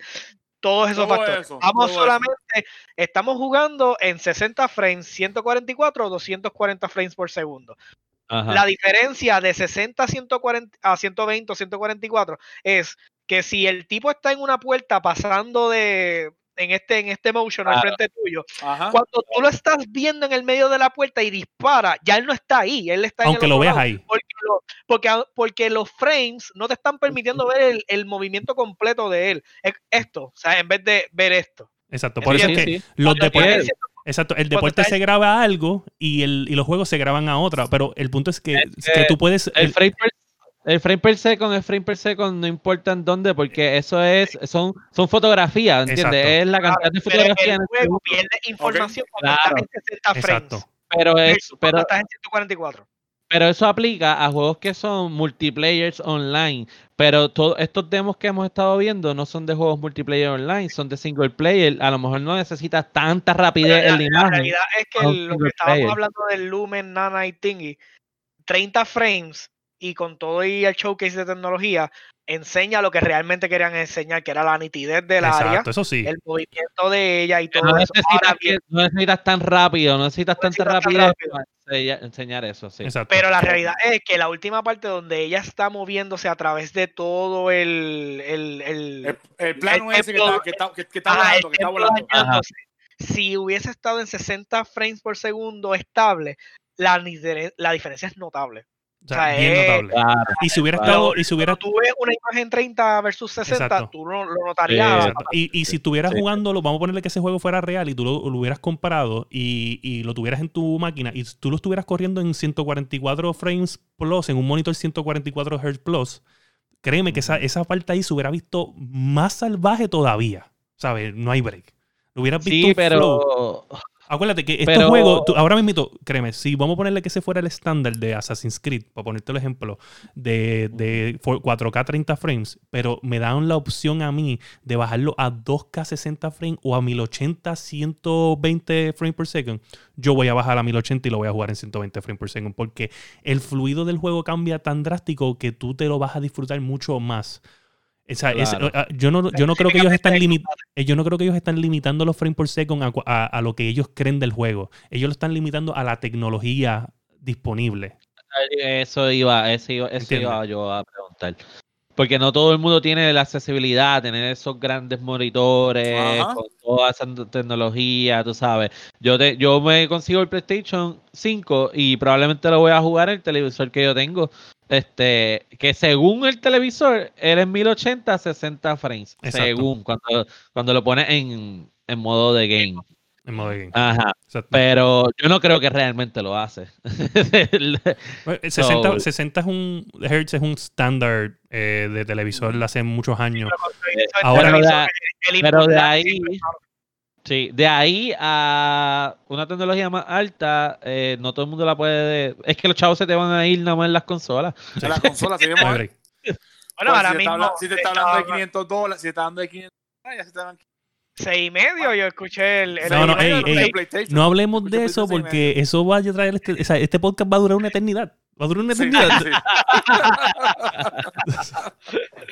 todos esos factores. vamos solamente, estamos jugando en 60 frames, 144 o 240 frames por segundo. La diferencia de 60 a, 140, a 120 o 144 es que si el tipo está en una puerta pasando de en este en este motion al frente tuyo, cuando tú lo estás viendo en el medio de la puerta y dispara, ya él no está ahí, él está aunque lo veas ahí. Porque, porque, los frames no te están permitiendo ver el, movimiento completo de él. Esto, o sea, en vez de ver esto. Exacto, por eso es que los deportes Exacto, el deporte se graba a algo y, el, y los juegos se graban a otra, pero el punto es que, que tú puedes... El, frame el frame per second, el frame per second no importa en dónde, porque eso es, son, son fotografías, ¿entiendes? Es la cantidad de fotografías. El juego pierde información cuando claro. en 60 frames. Exacto. Pero es, pero, estás en 144. Pero eso aplica a juegos que son multiplayers online. Pero todos estos demos que hemos estado viendo no son de juegos multiplayer online, son de single player. A lo mejor no necesitas tanta rapidez en la imagen. La realidad es que lo que estábamos hablando del Lumen, Nana y Tingy, 30 frames y con todo y el showcase de tecnología, enseña lo que realmente querían enseñar, que era la nitidez del área, eso sí. el movimiento de ella y todo no eso. Necesitas, no necesitas tan rápido, no necesitas tanta rapidez para enseñar eso, sí. Pero la realidad es que la última parte donde ella está moviéndose a través de todo el... El, el, el, plano ese que está, que está, que, está volando, que está volando. Si hubiese estado en 60 frames por segundo estable, la, la diferencia es notable. O sea, bien notable. y si hubiera estado. Y si hubiera... tú ves una imagen 30 versus 60, tú no, lo notarías. y, y, si estuvieras jugándolo, vamos a ponerle que ese juego fuera real y tú lo, hubieras comprado y, y, lo tuvieras en tu máquina y tú lo estuvieras corriendo en 144 frames plus, en un monitor 144 Hz plus, créeme que esa, esa parte ahí se hubiera visto más salvaje todavía. ¿Sabes? No hay break. Lo hubieras visto. Sí, pero. Acuérdate que este juego, ahora mismo, créeme, si vamos a ponerle que ese fuera el estándar de Assassin's Creed, para ponerte el ejemplo, de, de 4K 30 frames, pero me dan la opción a mí de bajarlo a 2K 60 frames o a 1080 120 frames per second, yo voy a bajar a 1080 y lo voy a jugar en 120 frames per second, porque el fluido del juego cambia tan drástico que tú te lo vas a disfrutar mucho más. Ah, yo, no, yo no creo que ellos están eh, yo no creo que ellos están limitando los frames por second a, lo que ellos creen del juego. Ellos lo están limitando a la tecnología disponible. Eso iba, eso iba, yo a preguntar. Porque no todo el mundo tiene la accesibilidad a tener esos grandes monitores con toda esa tecnología, tú sabes. Yo te, yo me consigo el PlayStation 5 y probablemente lo voy a jugar en el televisor que yo tengo este, que según el televisor, era en 1080 60 frames. Según, cuando, cuando lo pones en, en modo de game. En modo de game. Ajá. Pero yo no creo que realmente lo hace. 60, 60, es un Hertz es un estándar eh, de televisor de hace muchos años. Ahora, pero de ahí, Sí, de ahí a una tecnología más alta, eh, no todo el mundo la puede. Es que los chavos se te van a ir nada más en las consolas. En las consolas, sí, Bueno, pues, ahora si mismo. si te está hablando de 500 dólares, si te está hablando de 500 dólares, ya se te van. Seis y medio, yo escuché el. no, no, no hablemos de eso porque eso va a traer. Este, o sea, este podcast va a durar una eternidad. Va a durar una eternidad.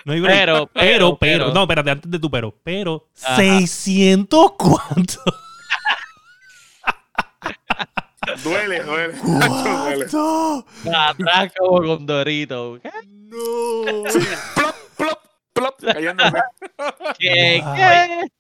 no hay pero, pero, pero, pero, no, espérate, antes de tu pero, pero, Ajá. 600 cuánto. duele, duele. ¿Cuánto? Atrás como con Dorito. No. plop, plop, plop. ¿Qué? ¿Qué?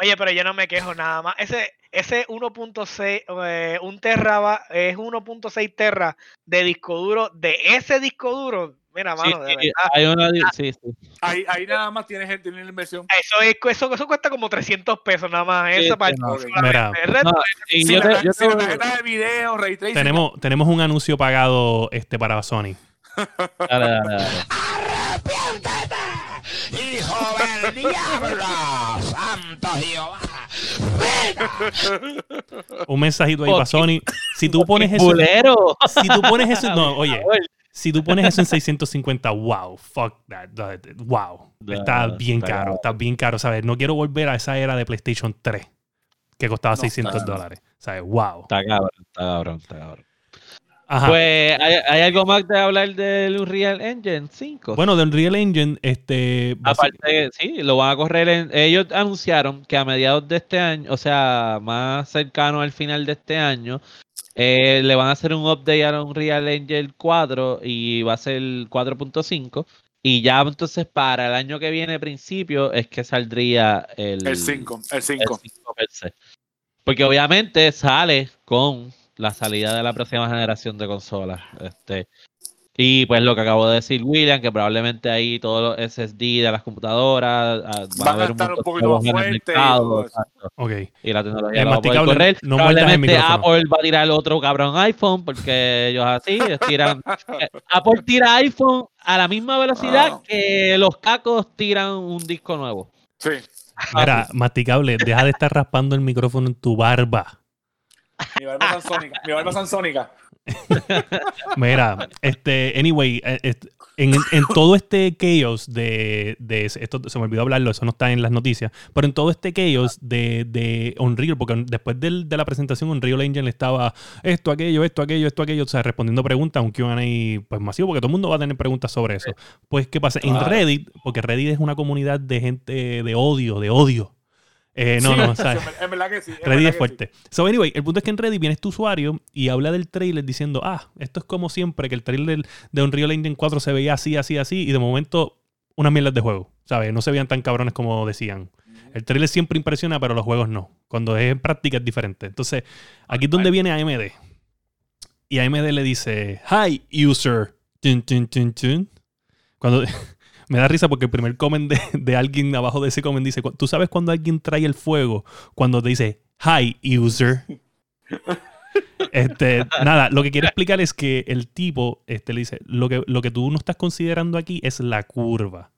Oye, pero yo no me quejo nada más. Ese, ese 1.6, eh, un terra es 1.6 terra de disco duro, de ese disco duro. Mira, mano, de verdad. Hay una, sí, sí. Ahí, ahí nada más tiene gente en la inversión. Eso, es, eso, eso cuesta como 300 pesos nada más. esa parte. No, mira, y si yo te, yo te, de video, Ray Tracing. Tenemos, tenemos un anuncio pagado este, para Sony. Dale, dale, dale. ¡Hijo del diablo! ¡Santo Jehová! Un mensajito ahí para Sony. Si tú pones eso. Bulero. Si tú pones eso. No, oye. Si tú pones eso en 650, wow, fuck that. Wow. Está bien caro. Está bien caro. ¿Sabes? No quiero volver a esa era de PlayStation 3 que costaba 600 dólares. ¿Sabes? Wow. Está cabrón, está cabrón, está cabrón. Pues, ¿hay, algo más de hablar del Unreal Engine 5? Bueno, del Unreal Engine, este... Aparte, sí, lo van a correr en... Ellos anunciaron que a mediados de este año, o sea, más cercano al final de este año, eh, le van a hacer un update a Unreal Engine 4 y va a ser 4.5. Y ya entonces para el año que viene, principio, es que saldría el... El 5, el 5. Porque obviamente sale con la salida de la próxima generación de consolas. Este, y pues lo que acabo de decir William, que probablemente ahí todos los SSD de las computadoras ah, van, a, estar un, poquito más fuertes. Okay. Y la tecnología va a poder correr. No probablemente Apple va a tirar el otro cabrón iPhone, porque ellos así tiran. Apple tira iPhone a la misma velocidad ah. que los cacos tiran un disco nuevo. Sí. Mira, masticable, deja de estar raspando el micrófono en tu barba. Mi barba sansónica. Mi barba sansónica. Mira, este, anyway, eh, en, en, todo este chaos de, de, esto se me olvidó hablarlo, eso no está en las noticias, pero en todo este chaos de, de Unreal, porque después de la presentación Unreal Engine estaba esto, aquello, esto, aquello, esto, aquello, o sea, respondiendo preguntas, un Q&A pues masivo, porque todo el mundo va a tener preguntas sobre eso. Pues, ¿qué pasa? En Reddit, porque Reddit es una comunidad de gente de odio, de odio, eh, no, no, ¿sabes? En verdad que sí. Reddit es fuerte. So, anyway, el punto es que en Reddit viene tu usuario y habla del trailer diciendo, ah, esto es como siempre, que el trailer de Unreal Engine 4 se veía así, así, así, y de momento unas mierdas de juego, ¿sabes? No se veían tan cabrones como decían. El trailer siempre impresiona, pero los juegos no. Cuando es en práctica es diferente. Entonces, aquí es donde viene AMD. Y AMD le dice, hi, user. Cuando me da risa porque el primer comment de, alguien abajo de ese comment dice, ¿tú sabes cuando alguien trae el fuego? Cuando te dice, hi, user. Este, nada, lo que quiero explicar es que el tipo este, le dice, lo que, lo que tú no estás considerando aquí es la curva.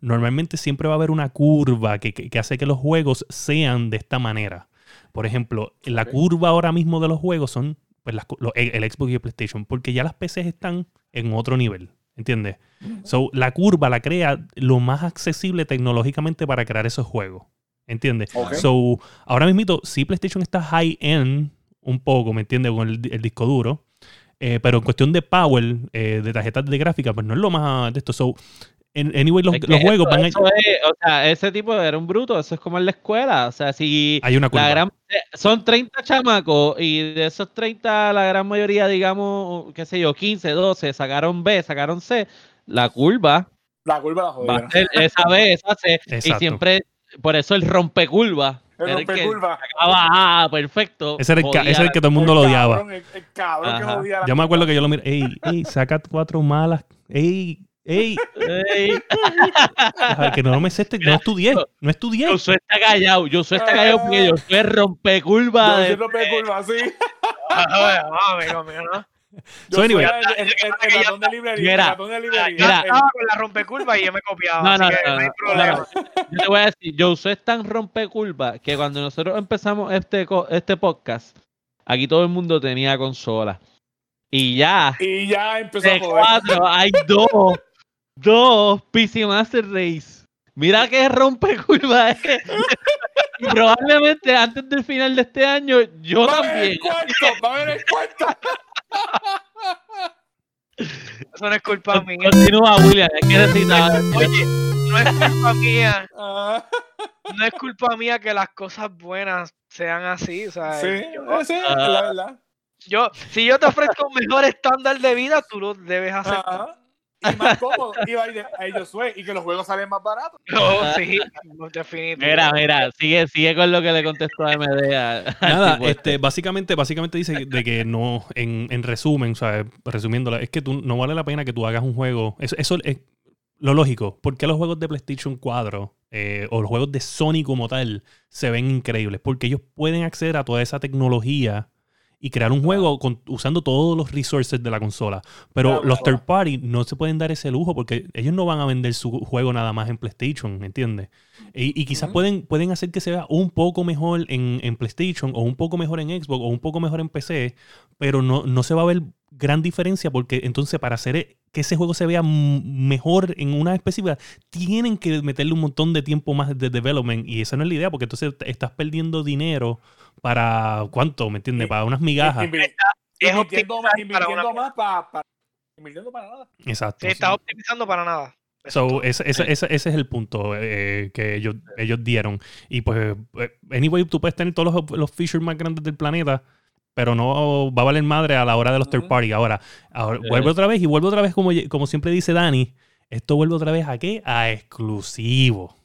Normalmente siempre va a haber una curva que, hace que los juegos sean de esta manera. Por ejemplo, la curva ahora mismo de los juegos son pues, el Xbox y el PlayStation, porque ya las PCs están en otro nivel. ¿Entiendes? So, la curva la crea lo más accesible tecnológicamente para crear esos juegos. ¿Entiendes? So, ahora mismo, sí, PlayStation está high-end un poco, ¿me entiendes? Con el, disco duro. Eh, pero en cuestión de power, eh, de tarjetas de gráfica, pues no es lo más de esto. So, anyway, los, juegos van a... o sea, ese tipo era un bruto, eso es como en la escuela. O sea, si Hay una curva. son 30 chamacos y de esos 30, la gran mayoría, digamos, qué sé yo, 15, 12, sacaron B, sacaron C, la curva. La curva la Va a ser esa B, esa C. Y siempre, por eso el rompecurva. El rompecurva. Ah, perfecto. Ese era el, ese el que todo el mundo lo odiaba. El, cabrón que odiaba. Yo me acuerdo que yo lo miré. Ey, ey, saca cuatro malas. Ey, ¡Ey! ¡Ey! que no me sé, este, no estudié, no estudié. Yo soy está callado, yo soy está callado porque yo soy rompecurva. Yo soy rompecurva, sí. Amigo mío, ¿no? So anyway, el, ratón de librería. El ratón de librería. Mira, estaba con la rompecurva y yo me copiaba. No, no, no, no, hay problema. Yo te voy a decir, yo es tan rompecurva que cuando nosotros empezamos este, este podcast, aquí todo el mundo tenía consola. Y ya. Y ya empezó a joder. cuatro, hay dos Dos, PC Master Race. Mira que rompe curva. Eh. y probablemente antes del final de este año, yo va también. El cuarto, va a ver el cuarto. Eso no es culpa mía. Continúa, William. Es que necesitaba. Oye, no es culpa mía. No es culpa mía que las cosas buenas sean así. O sea, sí, yo, sí, es la verdad. Yo, si yo te ofrezco un mejor estándar de vida, tú lo debes hacer. Y más cómodo, y, a ellos sue, y que los juegos salen más baratos. No, sí, definitivamente. Mira, mira, sigue, sigue con lo que le contestó a MD. A, Nada, este, básicamente, básicamente dice de que no, en, en resumen, o sea, resumiéndola, es que tú, no vale la pena que tú hagas un juego. Eso, eso es lo lógico. ¿Por qué los juegos de PlayStation 4 eh, o los juegos de Sony como tal se ven increíbles? Porque ellos pueden acceder a toda esa tecnología y crear un juego usando todos los resources de la consola. Pero los third party no se pueden dar ese lujo porque ellos no van a vender su juego nada más en PlayStation, ¿entiendes? Y, quizás pueden, pueden hacer que se vea un poco mejor en, PlayStation o un poco mejor en Xbox o un poco mejor en PC, pero no, no se va a ver gran diferencia porque entonces para hacer que ese juego se vea mejor en una específica, tienen que meterle un montón de tiempo más de development y esa no es la idea porque entonces estás perdiendo dinero para cuánto, ¿me entiendes? Para unas migajas. Invirtiendo más, invirtiendo más para, invirtiendo para nada. Exacto. Sí, estás optimizando para nada. So, ese, ese, ese, es el punto eh, que ellos, ellos dieron. Y pues, eh, anyway, tú puedes tener todos los, los features más grandes del planeta, pero no va a valer madre a la hora de los third party. Ahora, ahora vuelve otra vez y vuelve otra vez, como, como siempre dice Dani, esto vuelve otra vez a qué? A exclusivo.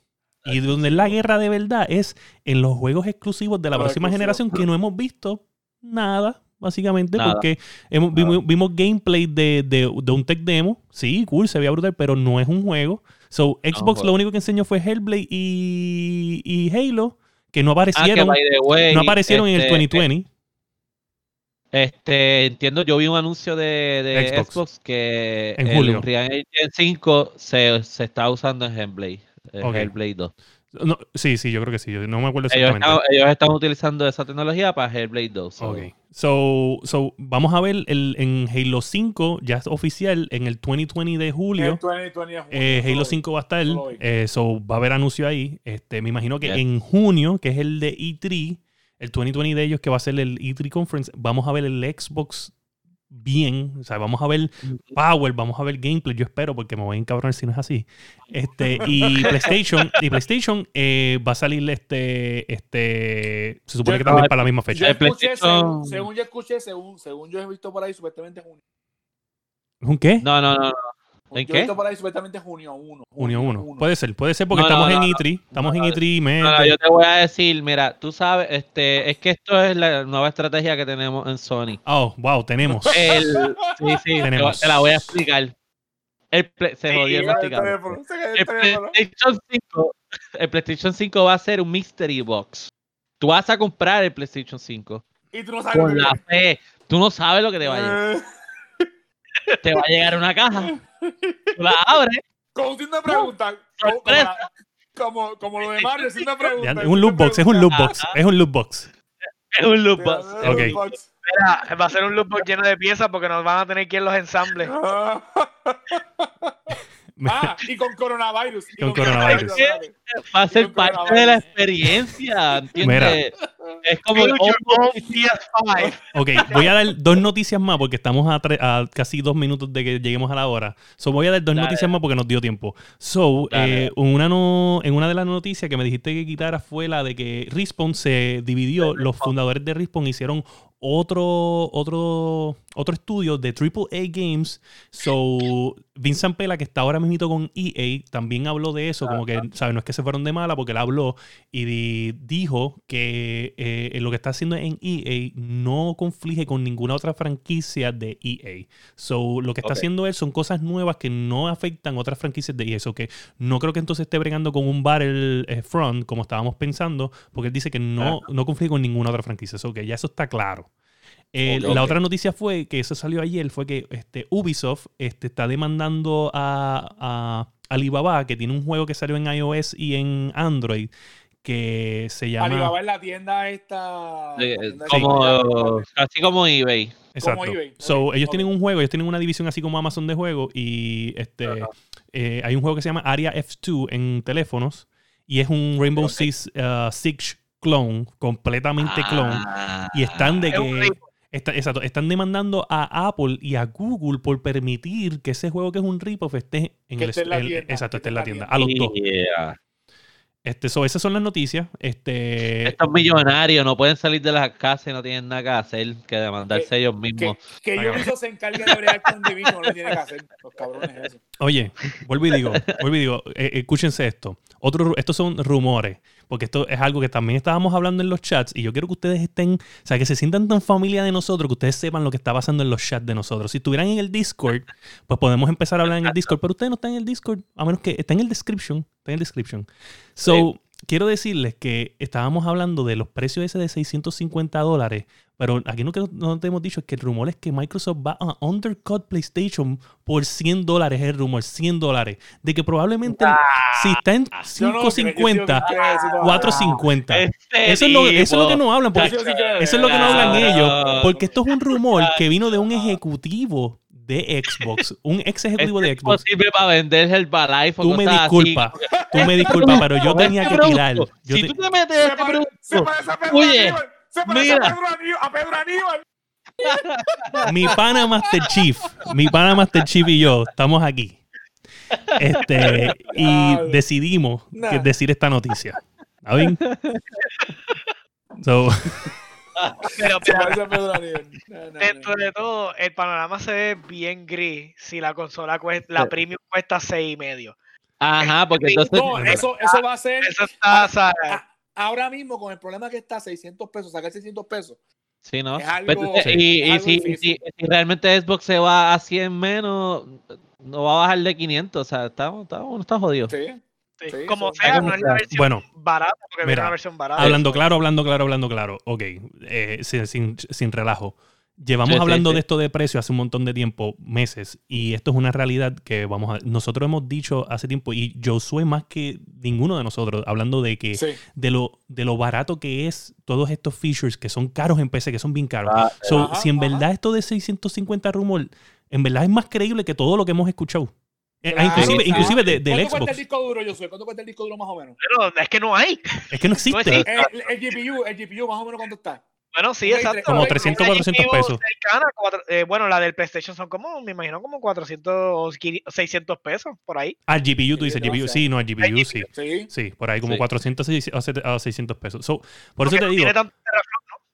Y donde la guerra de verdad es en los juegos exclusivos de la próxima generación que no hemos visto nada, básicamente, porque hemos, vimos, gameplay de, de, un tech demo. Sí, cool, se veía brutal, pero no es un juego. So, Xbox lo único que enseñó fue Hellblade y, y Halo, que no ah, aparecieron, no aparecieron en el 2020. Este, entiendo, yo vi un anuncio de, Xbox. que en julio. el Unreal 5 se, se está usando en Hellblade. Hellblade 2. sí, sí, yo creo que sí. No me acuerdo exactamente. Ellos están, utilizando esa tecnología para Hellblade 2. Ok. So, so, vamos a ver el, en Halo 5, ya es oficial, en el 2020 de julio. Eh, Halo 5 va a estar. Eh, so, va a haber anuncio ahí. Este, me imagino que en junio, que es el de E3, el 2020 de ellos, que va a ser el E3 Conference, vamos a ver el Xbox bien, o sea, vamos a ver power, vamos a ver gameplay, yo espero, porque me voy a encabronar si no es así. Este, y PlayStation, y PlayStation eh, va a salir este, este, se supone que también para la misma fecha. según, yo escuché, según, según yo he visto por ahí, supuestamente junio. ¿Es un qué? No, no, no. ¿En qué? por ahí supuestamente junio 1. Junio 1. Puede ser, puede ser porque estamos, en E3, estamos en E3. No, yo te voy a decir, mira, tú sabes, este, es que esto es la nueva estrategia que tenemos en Sony. Oh, wow, tenemos. El, sí, sí, tenemos. Te la voy a explicar. El se jodió el, el, PlayStation 5, el PlayStation 5 va a ser un mystery box. Tú vas a comprar el PlayStation 5. Y tú no sabes Con la fe. Tú no sabes lo que te va a llegar. Te va a llegar una caja la abre. Como si una pregunta. Como, como, lo de Mario, sin una pregunta. Es un loot box, es un loot box. Es un loot box. Es un loot box. Okay. Mira, va a ser un loot box lleno de piezas porque nos van a tener que ir los ensambles. Ah, y con coronavirus. con, coronavirus. Va a ser parte de la experiencia, ¿entiendes? Es como el PS5. Ok, voy a dar dos noticias más porque estamos a, casi dos minutos de que lleguemos a la hora. So, voy a dar dos noticias más porque nos dio tiempo. So, eh, una no, en una de las noticias que me dijiste que quitara fue la de que Respawn se dividió. Los fundadores de Respawn hicieron otro, otro, otro estudio de AAA Games. So, Vincent Pela, que está ahora mismo con EA, también habló de eso, como que, ¿sabes? No es que se fueron de mala, porque él habló y dijo que eh, lo que está haciendo en EA no conflige con ninguna otra franquicia de EA. So, lo que está haciendo él son cosas nuevas que no afectan otras franquicias de EA. So, que no creo que entonces esté bregando con un Battlefront, como estábamos pensando, porque él dice que no, no conflige con ninguna otra franquicia. So, que ya eso está claro. Eh, la otra noticia fue que eso salió ayer, fue que este, Ubisoft este, está demandando a, Alibaba, que tiene un juego que salió en iOS y en Android, que se llama... Alibaba es la tienda esta... como, Así como eBay. Exacto. So, ellos tienen un juego, ellos tienen una división así como Amazon de juego y este eh, hay un juego que se llama Aria F2 en teléfonos y es un Rainbow Six uh, Siege clone, completamente clone. y están de que exacto, están demandando a Apple y a Google por permitir que ese juego que es un rip-off esté en, el, la Exacto, esté en la tienda. A los dos. Este, esas son las noticias. Este... Estos millonarios no pueden salir de la casa y no tienen nada que hacer que demandarse ellos mismos. Que, que Ubisoft se encargue de bregar con Division, no lo tiene que hacer. Los cabrones eso. Oye, vuelvo y digo, vuelvo y digo, eh, escúchense esto. Otro, estos son rumores porque esto es algo que también estábamos hablando en los chats y yo quiero que ustedes estén, o sea, que se sientan tan familia de nosotros, que ustedes sepan lo que está pasando en los chats de nosotros. Si estuvieran en el Discord, pues podemos empezar a hablar en el Discord, pero ustedes no están en el Discord, a menos que está en el description, está en el description. So, quiero decirles que estábamos hablando de los precios ese de 650 dólares, pero aquí no, no te hemos dicho que el rumor es que Microsoft va a undercut PlayStation por 100 dólares, el rumor, 100 dólares. De que probablemente si está en 550, 450. Eso es, lo, eso es lo que no hablan. eso es lo que no hablan ellos. Porque esto es un rumor que vino de un ejecutivo de Xbox, un ex ejecutivo de este Xbox. sirve para vender el Balife. Tú me disculpas, tú me disculpas, pero yo tenía que tirar. si tú te metes este producto, oye, mira. a Pedro Aníbal. Mi pana Master Chief, mi pana Master Chief y yo estamos aquí. Este, y decidimos decir esta noticia. ¿Está bien? So, pero, dentro de todo, el panorama se ve bien gris si la consola cuesta, la premium cuesta seis y medio. Ajá, porque entonces. eso, eso va a ser. Eso está, ahora mismo, con el problema que está, 600 pesos, sacar 600 pesos. Sí, ¿no? y, si, realmente Xbox se va a 100 menos, no va a bajar de 500. O sea, está, está, uno está jodido. Sí. como sea, no es la versión bueno, barata, porque mira, una versión barata. Hablando claro, hablando claro, hablando claro. Ok, eh, sin, sin, relajo. Llevamos hablando de esto de precio hace un montón de tiempo, meses, y esto es una realidad que vamos a. Nosotros hemos dicho hace tiempo, y yo soy más que ninguno de nosotros, hablando de que de, lo, de lo barato que es todos estos features que son caros en PC, que son bien caros. Ah, si en verdad esto de 650 rumor, en verdad es más creíble que todo lo que hemos escuchado. Eh, ah, inclusive, inclusive de, del ¿Cuánto Xbox. cuesta el disco duro, yo soy? ¿Cuánto cuesta el disco duro más o menos? Pero es que no hay. Es que no existe. el, el, GPU, el GPU más o menos cuánto está. Bueno, sí, exacto. Como 300, 400 pesos. eh, bueno, la del PlayStation son como, me imagino, como 400 o 600 pesos, por ahí. Al ah, GPU, tú dices GPU. Sí, no, al GPU, sí. Sí, por ahí como 400 a 600 pesos. So, por eso te digo. Tiene tanto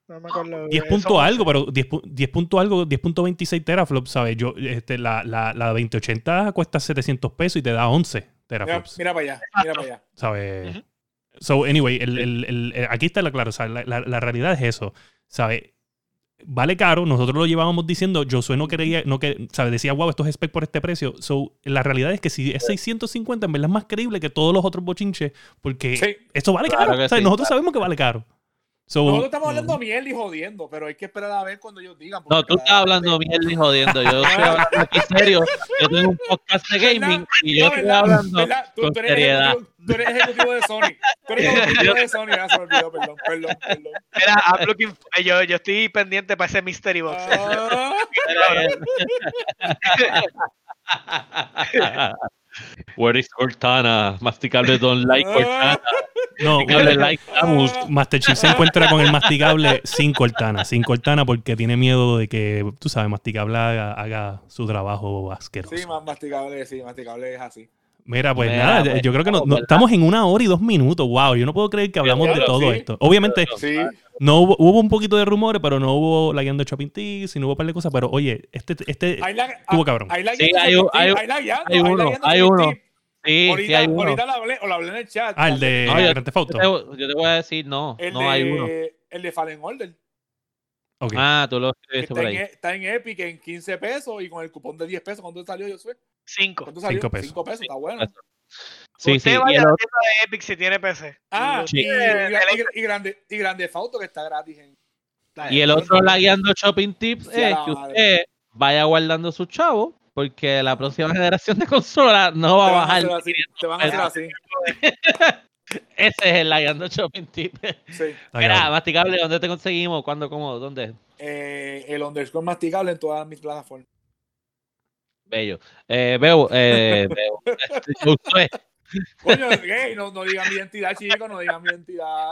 no me acuerdo. 10 punto algo, pero 10, 10 punto algo, 10.26 teraflops, ¿sabes? Yo, este, la, la, la 2080 cuesta 700 pesos y te da 11 teraflops. Mira, para allá, mira para allá. ¿Sabes? So, anyway, el, el, el, aquí está la claro, la, la, realidad es eso, ¿sabes? Vale caro, nosotros lo llevábamos diciendo, Josué no quería, no que, ¿sabes? Decía, wow, esto es spec por este precio. So, la realidad es que si es 650, en verdad es más creíble que todos los otros bochinches, porque esto vale caro. nosotros sabemos que vale caro. Nosotros estamos hablando miel y jodiendo, pero hay que esperar a ver cuando ellos digan. No, tú estás hablando miel y jodiendo. Yo estoy hablando aquí serio. Yo tengo un podcast de gaming y yo estoy hablando con seriedad. Tú eres ejecutivo de Sony. Tú eres ejecutivo de Sony. Ya se me olvidó, perdón, perdón, perdón. Mira, I'm looking, yo, yo estoy pendiente para ese Mystery Box. Ah. Where is Cortana? Masticable don't like Cortana. No, like Master Chief se encuentra con el masticable sin Cortana, sin Cortana porque tiene miedo de que, tú sabes, masticable haga, su trabajo asqueroso. Sí, masticable, sí, masticable es así. Mira, pues nada, pues, yo creo que no, estamos en una hora y dos minutos. Wow, yo no puedo creer que hablamos de todo esto. Obviamente, no hubo, hubo, un poquito de rumores, pero no hubo la guiando Shopping Tips y no hubo un par de cosas. Pero oye, este, este tuvo cabrón. Hay, sí, hay, hay, hay, uno, hay uno. Sí, ahorita, sí hay uno. ahorita la hablé, o la hablé en el chat. Ah, el de no, yo, Grand Yo, yo, te voy a decir, no, el no de, hay uno. El de Fallen Order. Okay. Ah, tú lo escribiste por ahí. En, está en Epic en 15 pesos y con el cupón de 10 pesos. ¿Cuánto salió, Josué? 5. ¿Cuánto salió? 5 pesos. 5 pesos, está bueno. Sí, Usted sí. vaya a la tienda de Epic si tiene PC. Ah, sí. y, y, y, grande, y Grande Fauto que está gratis en. Y el otro lagueando shopping tips es que usted vaya guardando su chavo porque la próxima generación de consolas no va a bajar. Así, te van a hacer así. Ese es el lagueando shopping tip. Sí. Mira, masticable, ¿dónde te conseguimos? ¿Cuándo? ¿Cómo? ¿Dónde? Eh, el underscore masticable en todas mis plataformas. Bello. Eh, veo, eh, veo. Coño, gay, no, no digan mi identidad, chicos, no digan mi identidad.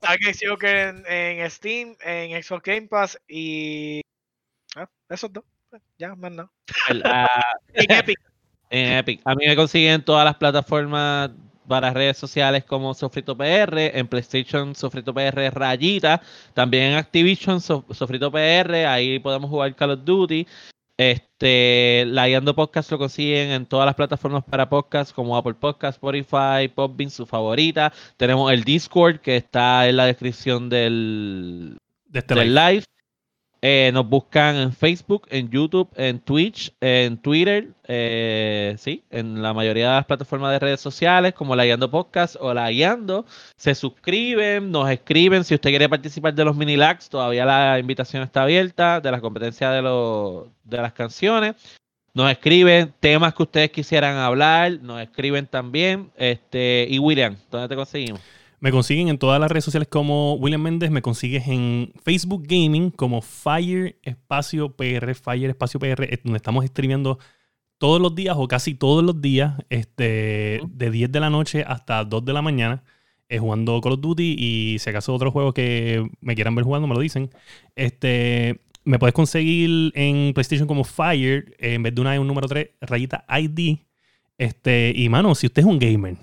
¿Sabes que sigo que en, en, Steam, en Xbox Game Pass y. Ah, esos dos. Ya, más nada. Ah, en Epic. En Epic. A mí me consiguen todas las plataformas para redes sociales como Sofrito PR, en PlayStation Sofrito PR Rayita, también en Activision Sofrito PR, ahí podemos jugar Call of Duty. Este, la Guiando Podcast lo consiguen en todas las plataformas para podcast como Apple Podcast, Spotify, Popbean, su favorita. Tenemos el Discord que está en la descripción del, este del live. Eh, nos buscan en Facebook, en YouTube, en Twitch, en Twitter, eh, sí, en la mayoría de las plataformas de redes sociales, como la Guiando Podcast o la Guiando. Se suscriben, nos escriben. Si usted quiere participar de los mini lags, todavía la invitación está abierta, de la competencia de, los, de las canciones. Nos escriben temas que ustedes quisieran hablar, nos escriben también. Este, y William, ¿dónde te conseguimos? Me consiguen en todas las redes sociales como William Méndez. Me consigues en Facebook Gaming como Fire Espacio PR, Fire Espacio PR, donde estamos streameando todos los días o casi todos los días, este, de 10 de la noche hasta 2 de la mañana, eh, jugando Call of Duty. Y si acaso otro juego que me quieran ver jugando, me lo dicen. Este, me puedes conseguir en PlayStation como Fire, en vez de una un número 3, rayita ID. Este, y mano, si usted es un gamer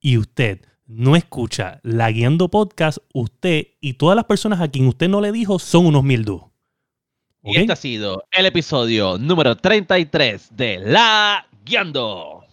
y usted no escucha la Guiando Podcast, usted y todas las personas a quien usted no le dijo son unos mildú. Y este ha sido el episodio número 33 de La Guiando.